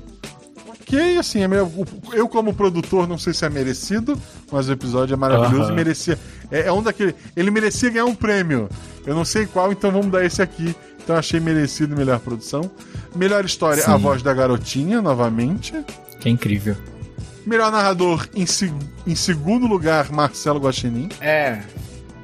Que, assim, é meio- eu como produtor não sei se é merecido, mas o episódio é maravilhoso Aham. e merecia. É, é um daquele. Ele merecia ganhar um prêmio. Eu não sei qual, então vamos dar esse aqui. Então achei merecido melhor produção. Melhor história, Sim. a voz da garotinha, novamente. Que é incrível. Melhor narrador, em, se- em segundo lugar, Marcelo Guaxinim. É.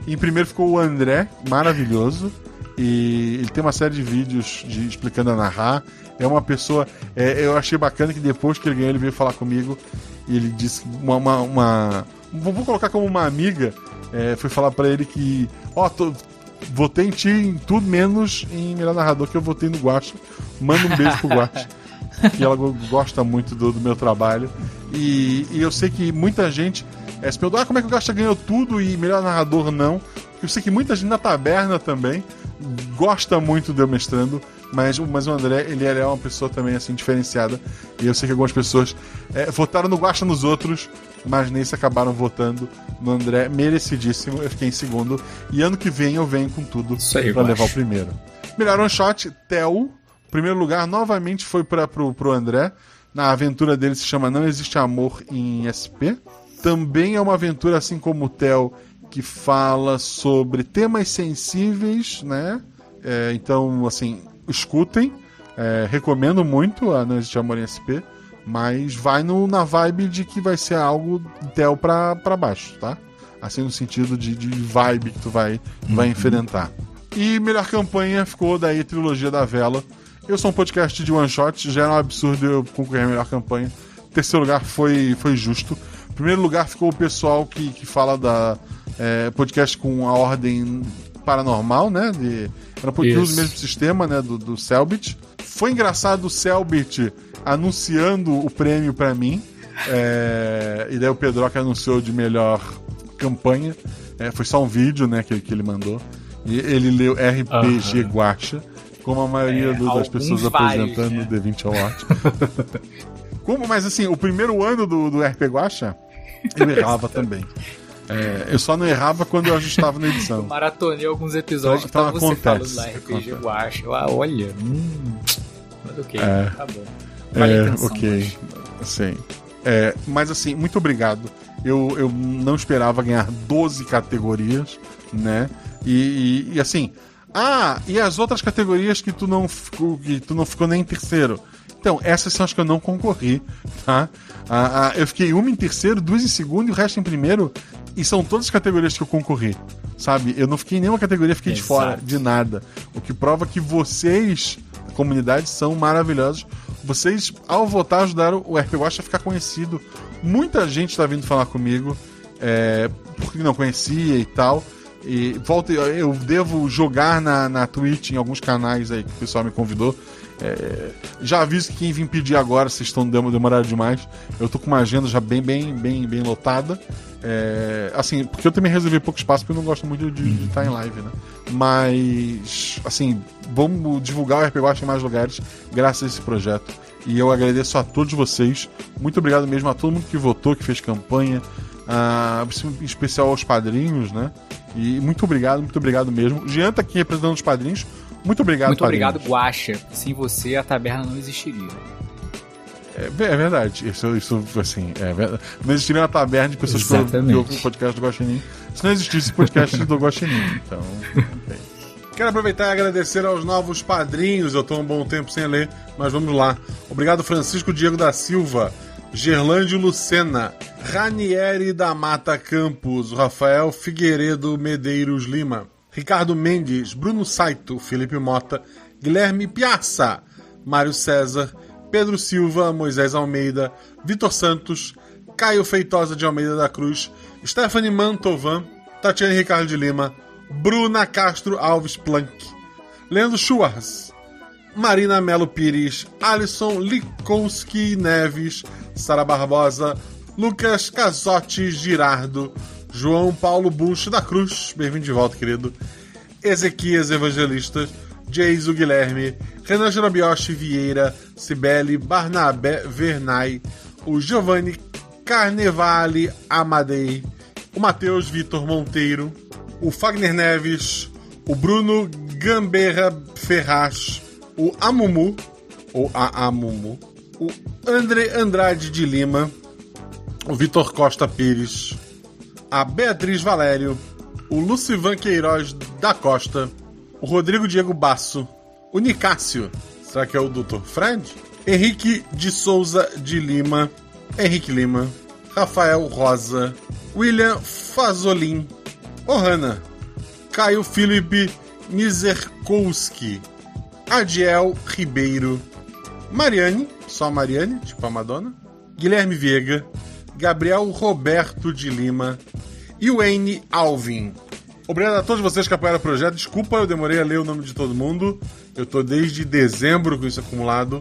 Em primeiro ficou o André, maravilhoso. E ele tem uma série de vídeos de, explicando a narrar. É uma pessoa. é, eu achei bacana que depois que ele ganhou, ele veio falar comigo. E ele disse uma. uma, uma- vou colocar como uma amiga. é, foi falar pra ele que. Ó, tô- votei em ti em tudo menos em melhor narrador, que eu votei no Guacha. Manda um beijo pro Guacha. que ela go- gosta muito do, do meu trabalho. E, e eu sei que muita gente é, se perguntou, ah, como é que o Gacha ganhou tudo e melhor narrador não? Eu sei que muita gente na taberna também gosta muito de eu mestrando, mas, mas o André, ele é uma pessoa também assim diferenciada. E eu sei que algumas pessoas é, votaram no Guacha nos outros mas nesse acabaram votando no André, merecidíssimo. Eu fiquei em segundo. E ano que vem eu venho com tudo eu levar o primeiro. Melhor one shot, Theo. Primeiro lugar novamente foi para pro, pro André. Na aventura dele se chama Não Existe Amor em SP. Também é uma aventura, assim como o Theo, que fala sobre temas sensíveis, né? É, então, assim, escutem. É, recomendo muito a Não Existe Amor em SP. Mas vai no, na vibe de que vai ser algo Theo pra, pra baixo, tá? Assim, no sentido de, de vibe que tu vai, vai enfrentar. E melhor campanha ficou daí Trilogia da Vela. Eu sou um podcast de one shot, já era um absurdo eu concorrer a melhor campanha. Terceiro lugar foi, foi justo. Primeiro lugar ficou o pessoal que, que fala da é, podcast com a ordem paranormal, né? De, era podcast Isso. do mesmo sistema, né? Do, do Selbit. Foi engraçado o Selbit anunciando o prêmio pra mim. É, e daí o Pedroca anunciou de melhor campanha. É, foi só um vídeo, né, que, que ele mandou. E ele leu RPG Guacha, como a maioria É, do- das pessoas vários, apresentando né? o D20 Award. como, mas assim, o primeiro ano do, do RPG Guacha, eu errava também. É, eu só não errava quando eu ajustava na edição. Maratonei alguns episódios Então- que tava você acontece, lá, RPG. Guacha. Eu, ah, olha, hum, mas ok, É. tá bom. Vale a É, atenção, ok. mas- Sim. É, mas assim, muito obrigado. Eu, eu não esperava ganhar 12 categorias, né? E, e- e, assim. Ah, e as outras categorias que tu não que tu não ficou nem em terceiro. Então, essas são as que eu não concorri, tá? Ah, ah, eu fiquei uma em terceiro, duas em segundo e o resto em primeiro. E são todas as categorias que eu concorri, sabe? Eu não fiquei em nenhuma categoria, fiquei de Exato. fora de nada. O que prova que vocês, a comunidade, são maravilhosos. Vocês, ao votar, ajudaram o RP Watch a ficar conhecido. Muita gente está vindo falar comigo, é, porque não conhecia e tal. E volta, eu devo jogar na, na Twitch, em alguns canais aí que o pessoal me convidou. É, já aviso que quem vir pedir agora, vocês estão demo- demorando demais. Eu tô com uma agenda já bem, bem, bem, bem lotada. É, assim, porque eu também reservei pouco espaço porque eu não gosto muito de, estar em live, né? Mas, assim, vamos divulgar o RPG Watch em mais lugares graças a esse projeto. E eu agradeço a todos vocês. Muito obrigado mesmo a todo mundo que votou, que fez campanha. em especial aos padrinhos, né? E muito obrigado, muito obrigado mesmo. Jean tá aqui representando os padrinhos. Muito obrigado, Muito obrigado. Guacha. Sem você, a taberna não existiria. É, é verdade. Isso, isso assim, é verdade. Não existiria uma taberna de pessoas que Exatamente. ouvem o podcast do Guaxinim. Se não existisse podcast do Guaxinim. Então, ok. Quero aproveitar e agradecer aos novos padrinhos. Eu tô um bom tempo sem ler, mas vamos lá. Obrigado, Francisco Diego da Silva, Gerlândio Lucena, Ranieri da Mata Campos, Rafael Figueiredo Medeiros Lima, Ricardo Mendes, Bruno Saito, Felipe Mota, Guilherme Piazza, Mário César, Pedro Silva, Moisés Almeida, Vitor Santos, Caio Feitosa de Almeida da Cruz, Stephanie Mantovan, Tatiane Ricardo de Lima, Bruna Castro Alves Planck, Leandro Schwartz, Marina Melo Pires, Alisson Likowski Neves, Sara Barbosa, Lucas Casotti Girardo, João Paulo Bunch da Cruz, bem-vindo de volta, querido, Ezequias Evangelista, Jeiso Guilherme, Renan Jerobioshi Vieira, Cibele Barnabé Vernay, o Giovanni Carnevale Amadei, o Matheus Vitor Monteiro, o Fagner Neves, o Bruno Gamberra Ferraz, o Amumu, ou a Amumu, o André Andrade de Lima, o Vitor Costa Pires, a Beatriz Valério, o Lucivan Queiroz da Costa, o Rodrigo Diego Basso, o Nicásio, será que é o Dr. Fred? Henrique de Souza de Lima, Henrique Lima, Rafael Rosa, William Fazolin, Ohana, Caio Felipe Mizerkowski, Adiel Ribeiro, Mariane, só Mariane, tipo a Madonna, Guilherme Viega, Gabriel Roberto de Lima e Wayne Alvin. Obrigado a todos vocês que apoiaram o projeto. Desculpa, eu demorei a ler o nome de todo mundo. Eu tô desde dezembro com isso acumulado,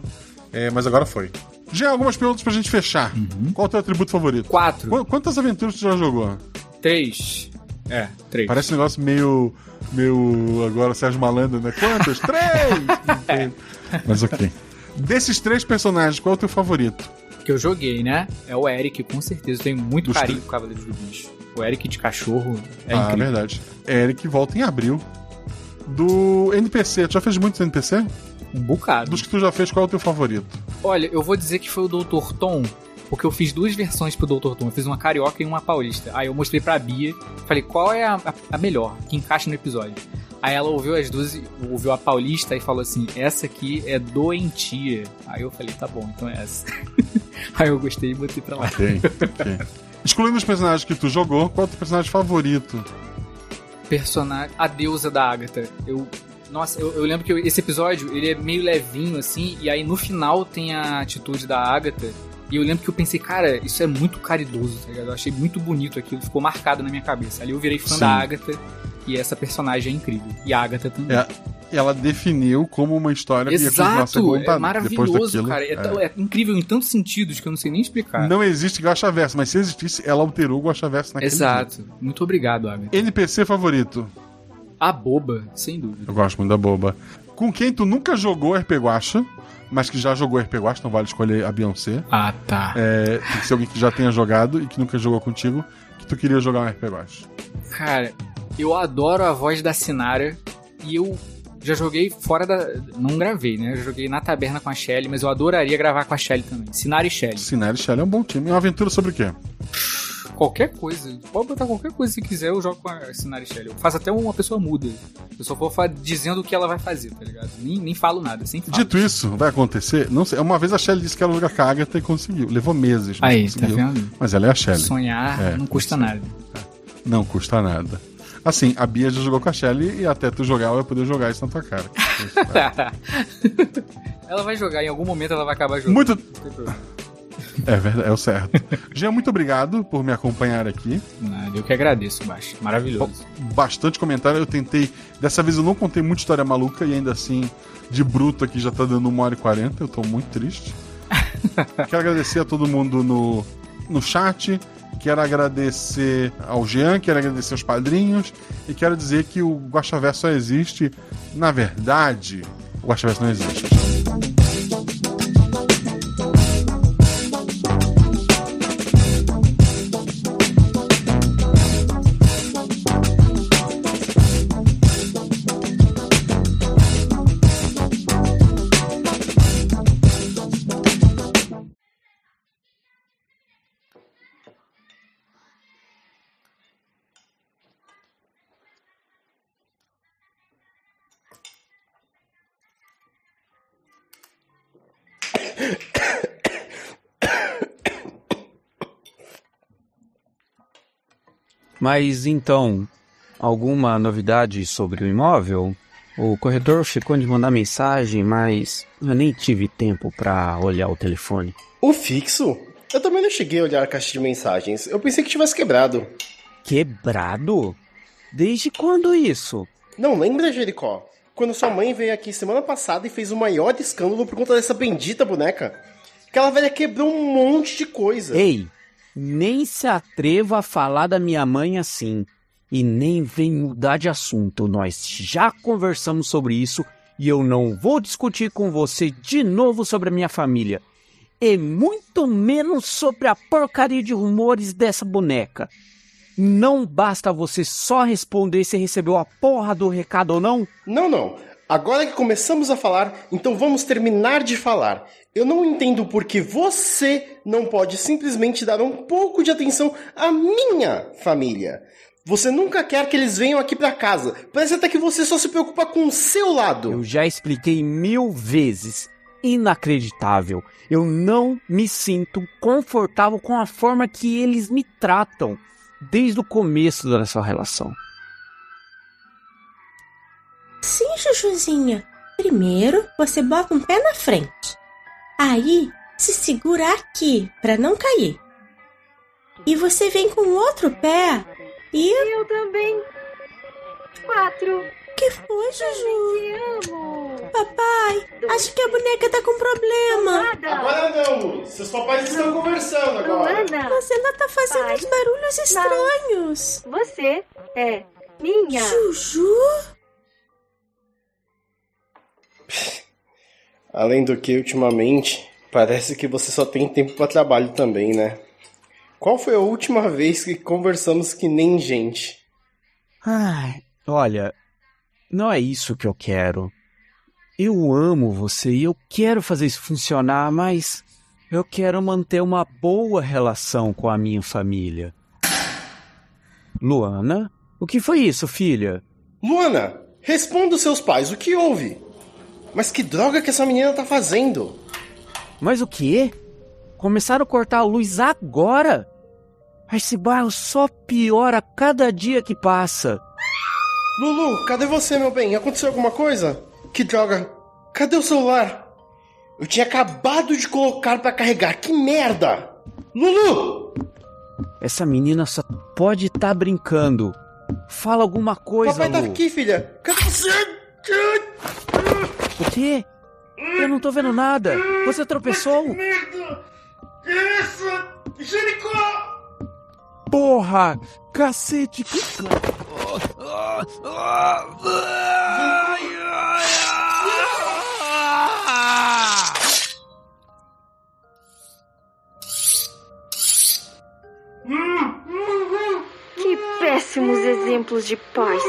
é, mas agora foi. Já algumas perguntas pra gente fechar. Qual é o teu atributo favorito? Quatro. Qu- quantas aventuras tu já jogou? Três. É, três. Parece um negócio meio. meio. agora Sérgio Malandro, né? Quantas? Três! Mas ok. Desses três personagens, qual é o teu favorito? Que eu joguei, né? É o Eric, com certeza. Eu tenho muito Dos carinho com Cavaleiros do Bicho. O Eric de cachorro é ah, incrível. verdade. Eric volta em abril. Do NPC, tu já fez muitos NPC? Um bocado. Dos que tu já fez, qual é o teu favorito? Olha, eu vou dizer que foi o Dr. Tom, porque eu fiz duas versões pro Dr. Tom. Eu fiz uma carioca e uma paulista. Aí eu mostrei pra Bia, falei qual é a- a melhor, que encaixa no episódio. Aí ela ouviu as duas, ouviu a paulista e falou assim: essa aqui é doentia. Aí eu falei: tá bom, então é essa. Aí eu gostei e botei pra lá. Ok, ok. Excluindo os personagens que tu jogou, qual é o teu personagem favorito? personagem. A deusa da Agatha. Eu. Nossa, eu, eu lembro que eu- esse episódio ele é meio levinho assim, e aí no final tem a atitude da Agatha. E eu lembro que eu pensei, cara, isso é muito caridoso, tá ligado? Eu achei muito bonito aquilo, ficou marcado na minha cabeça. Ali eu virei fã Sim. da Agatha e essa personagem é incrível. E a Agatha também. É, ela definiu como uma história Exato, é maravilhoso, daquilo, cara. É, é. é incrível em tantos sentidos que eu não sei nem explicar. Não existe Guaxaverso, mas se existisse, ela alterou o Guaxaverso naquele Exato. Muito obrigado, Agatha. dia. NPC favorito? A boba, sem dúvida. Eu gosto muito da boba. Com quem tu nunca jogou RP Guacha, mas que já jogou RP Guacha, não vale escolher a Beyoncé. Ah, tá. É, tem que ser alguém que já tenha jogado e que nunca jogou contigo, que tu queria jogar um RP Guacha. Cara, eu adoro a voz da Sinara e eu já joguei fora da. Não gravei, né? Eu joguei na taberna com a Shelly, mas eu adoraria gravar com a Shelly também. Sinara e Shelly. Sinara e Shelly é um bom time. É uma aventura sobre o quê? Qualquer coisa. Pode botar qualquer coisa se quiser, eu jogo com a Sinara e Shelly. Eu faço até uma pessoa muda. Eu só vou dizendo o que ela vai fazer, tá ligado? Nem, nem falo nada, falo. Dito isso, vai acontecer? Não sei. Uma vez a Shelly disse que ela joga com a Agatha e conseguiu. Levou meses. Aí, tá vendo? Mas ela é a Shelly. Sonhar É, não custa nada. Não custa nada. Assim, a Bia já jogou com a Shelly e até tu jogar, ela vai poder jogar isso na tua cara. ela vai jogar, em algum momento ela vai acabar jogando. Muito. É verdade, é o certo. Jean, muito obrigado por me acompanhar aqui. Nada, eu que agradeço, Baixo. Maravilhoso. Bastante comentário. Eu tentei. Dessa vez eu não contei muita história maluca e ainda assim, de bruto aqui já tá dando 1 hora e 40. Eu tô muito triste. Quero agradecer a todo mundo no, no chat. Quero agradecer ao Jean, quero agradecer aos padrinhos e quero dizer que o Guaxavé só existe. Na verdade, o Guaxavé não existe. Mas então, alguma novidade sobre o imóvel? O corredor ficou de mandar mensagem, mas eu nem tive tempo pra olhar o telefone. O fixo? Eu também não cheguei a olhar a caixa de mensagens. Eu pensei que tivesse quebrado. Quebrado? Desde quando isso? Não lembra, Jericó? Quando sua mãe veio aqui semana passada e fez o maior escândalo por conta dessa bendita boneca. Aquela velha quebrou um monte de coisa. Ei, nem se atreva a falar da minha mãe assim. E nem vem mudar de assunto. Nós já conversamos sobre isso e eu não vou discutir com você de novo sobre a minha família. E muito menos sobre a porcaria de rumores dessa boneca. Não basta você só responder se recebeu a porra do recado ou não? Não, não. Agora que começamos a falar, então vamos terminar de falar. Eu não entendo por que você não pode simplesmente dar um pouco de atenção à minha família. Você nunca quer que eles venham aqui pra casa. Parece até que você só se preocupa com o seu lado. Eu já expliquei mil vezes. Inacreditável. Eu não me sinto confortável com a forma que eles me tratam desde o começo dessa relação. Sim, Chuchuzinha. Primeiro, você bota um pé na frente. Aí, se segura aqui para não cair. E você vem com o outro pé e. Eu também. Quatro. que foi, Juju? Te amo. Papai, acho que a boneca tá com problema. Nada. Agora não, seus papais estão conversando agora. Luana, Mas ela tá fazendo Pai, uns barulhos estranhos. você é minha. Juju? Além do que, ultimamente, Parece que você só tem tempo pra trabalho também, né? Qual foi a última vez que conversamos que nem gente? Ai, olha, não é isso que eu quero. Eu amo você e eu quero fazer isso funcionar, mas eu quero manter uma boa relação com a minha família. Luana, o que foi isso, filha? Luana, responda os seus pais, o que houve? Mas que droga que essa menina tá fazendo? Mas o quê? Começaram a cortar a luz agora? Esse bairro só piora a cada dia que passa. Lulu, cadê você, meu bem? Aconteceu alguma coisa? Que droga! Cadê o celular? Eu tinha acabado de colocar pra carregar. Que merda! Lulu! Essa menina só pode estar tá brincando. Fala alguma coisa, Papai tá Lu. aqui, filha. Cadê você? O quê? Eu não tô vendo nada. Você tropeçou? Merda! Que isso? Jericó! Porra! Cacete! Que... Que péssimos exemplos de pais.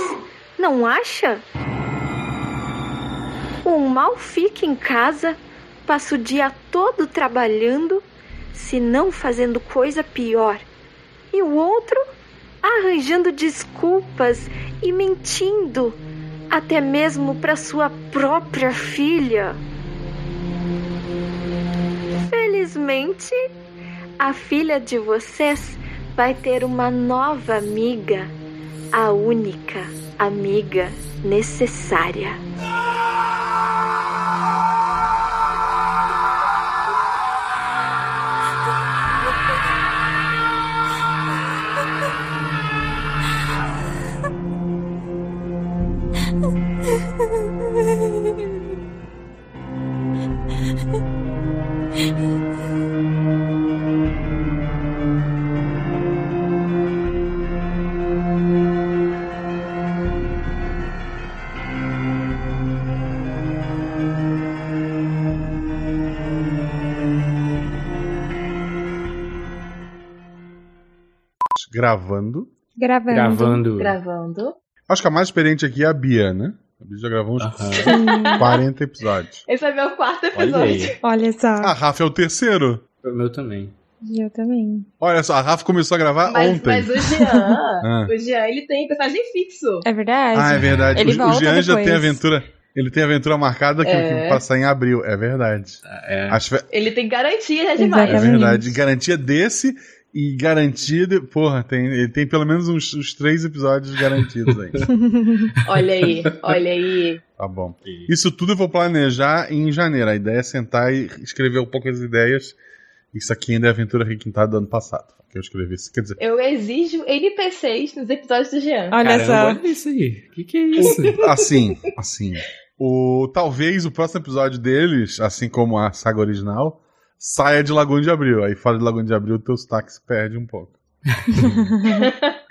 Não acha? Mal fica em casa, passa o dia todo trabalhando, se não fazendo coisa pior. E o outro arranjando desculpas e mentindo, até mesmo para sua própria filha. Felizmente, a filha de vocês vai ter uma nova amiga, a única amiga necessária. Gravando. Gravando. Gravando. Gravando. Acho que a mais experiente aqui é a Bia, né? A Bia já gravou uns 40 episódios. Esse é meu quarto episódio. Olha só. A Rafa é o terceiro. O meu também. Eu também. Olha só, a Rafa começou a gravar Mas, ontem. mas o Jean, Ah. o Jean, ele tem personagem fixo. É verdade. Ah, é verdade. Ele o, o Jean já depois. tem aventura. Ele tem aventura marcada que, É. que passar em abril. É verdade. É. Acho fe- Ele tem garantia já demais. é verdade. Garantia desse e garantia de. Porra, tem, ele tem pelo menos uns, uns três episódios garantidos aí. Olha aí, olha aí. Tá bom. Isso tudo eu vou planejar em janeiro. A ideia é sentar e escrever um pouco as ideias. Isso aqui ainda é a aventura requintada do ano passado. Que eu escrevi isso. Quer dizer, Eu exijo NPCs nos episódios do Jean. Caramba, olha isso aí. O que, que é isso? assim, assim. O, talvez o próximo episódio deles, assim como a saga original, saia de Lagoa de Abril. Aí fora de Lagoa de Abril, o teu sotaque se perde um pouco.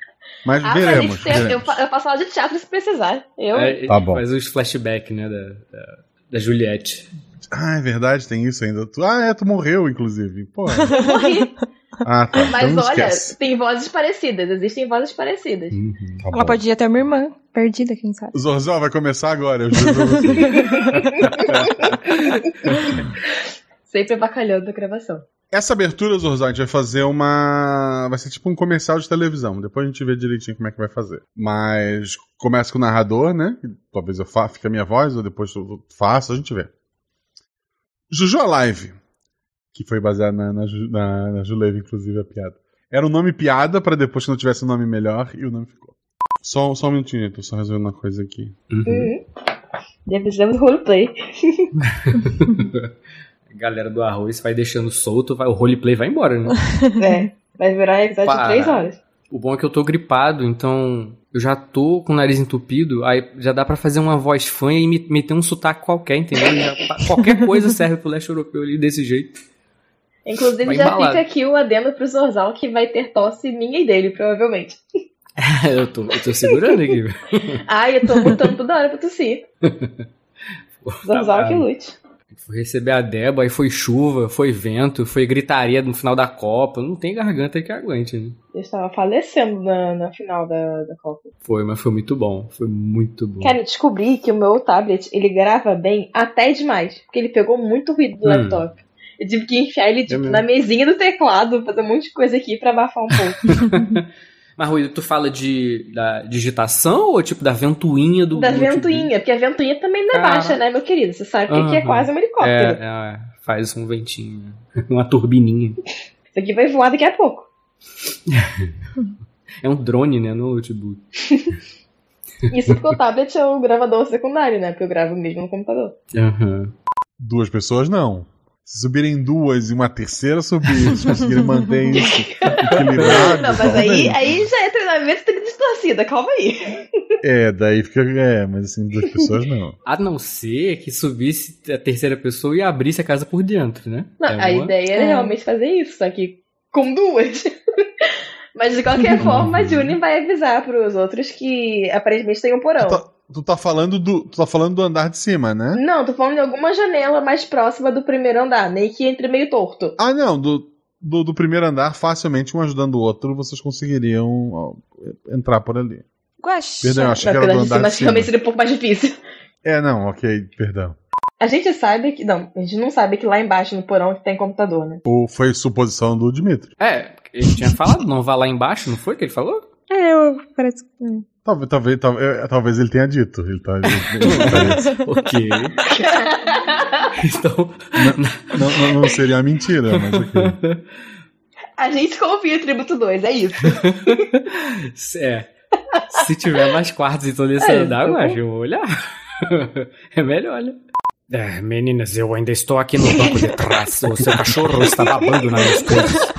Mas Ah, veremos. mas eu, veremos. fa- eu faço aula de teatro se precisar. Eu. É, Tá bom. Faz os flashbacks, né, da, da, da Juliette. Ah, é verdade, tem isso ainda. Tu- ah, é, tu morreu, inclusive. Pô. Morri. Ah, tá. Mas então olha, esquece. tem vozes parecidas, existem vozes parecidas. Tá Ela bom. pode ir até uma irmã perdida, quem sabe. O Zorzal vai começar agora, eu juro pra você. Sempre bacalhando a gravação. Essa abertura, Zorzal, a gente vai fazer uma. Vai ser tipo um comercial de televisão. Depois a gente vê direitinho como é que vai fazer. Mas começa com o narrador, né? Talvez eu fa... fique a minha voz, ou depois eu faço, a gente vê. Juju Alive, que foi baseado na, na, Ju- na, na Juleve, inclusive, a piada. Era um nome piada pra depois, quando tivesse um nome melhor, e o nome ficou. Só, só um minutinho, tô só resolvendo uma coisa aqui. Uhum. Devisamos roleplay. A galera do arroz vai deixando solto, vai, o roleplay vai embora, né? É, vai virar episódio de. 3 horas. O bom é que eu tô gripado, então eu já tô com o nariz entupido, aí já dá pra fazer uma voz fanha e me- meter um sotaque qualquer, entendeu? Já- qualquer coisa serve pro leste europeu ali desse jeito. Inclusive, Vai já embalado. fica aqui o adendo pro Zorzal que vai ter tosse minha e dele, provavelmente. eu, tô, eu tô segurando aqui. Ai, eu tô mutando toda hora pra tossir. Zorzal que lute. Fui receber a Débora, aí foi chuva, foi vento, foi gritaria no final da Copa. Não tem garganta que aguente, né? Eu estava falecendo na, na final da, da Copa. Foi, mas foi muito bom. Foi muito bom. Cara, eu descobri que o meu tablet, ele grava bem até demais. Porque ele pegou muito ruído do Hum. laptop. Eu tive que enfiar ele, tipo, na mesinha do teclado, fazer um monte de coisa aqui pra abafar um pouco. Mas, Rui, tu fala de da digitação ou tipo da ventoinha do da notebook? ventoinha, porque a ventoinha também não é Caraca. baixa, né, meu querido? Você sabe que aqui é quase um helicóptero. É, é, faz um ventinho, uma turbininha. Isso aqui vai voar daqui a pouco. É um drone, né, no notebook. Isso porque o tablet é o gravador secundário, né? Porque eu gravo mesmo no computador. Aham. Duas pessoas, não. Se subirem duas e uma terceira subir, se conseguirem manter isso equilibrado. Não, mas aí, aí já é treinamento de distorcida, calma aí. É, daí fica. É, mas assim, duas pessoas não. A não ser que subisse a terceira pessoa e abrisse a casa por dentro, né? Não, É a uma- ideia era É. realmente fazer isso, só que com duas. Mas de qualquer forma, a Juni vai avisar pros outros que aparentemente tem um porão. Tu tá, falando do. Tu tá falando do andar de cima, né? Não, tô falando de alguma janela mais próxima do primeiro andar, nem que entre meio torto. Ah, não, do, do, do primeiro andar, facilmente um ajudando o outro, vocês conseguiriam ó, entrar por ali. Guaxa. Perdão, eu achei Mas que era do de andar cima, de acho que realmente cima. seria um pouco mais difícil. É, não, ok, perdão. A gente sabe que. Não, a gente não sabe que lá embaixo no porão tem computador, né? Ou foi suposição do Dimitri. É, ele tinha falado, não vá lá embaixo, não foi que ele falou? É, eu parece que. Talvez, talvez, talvez, é, talvez ele tenha dito. Ele tá, ele- parece. ok. então. Não, não, não seria mentira, mas ok. A gente confia em Tributo 2, é isso. É. Se tiver mais quartos em todo esse É, andar, eu eu acho, eu vou olhar. É melhor, né? É, meninas, eu ainda estou aqui no banco de trás. O seu cachorro está babando nas minhas coisas.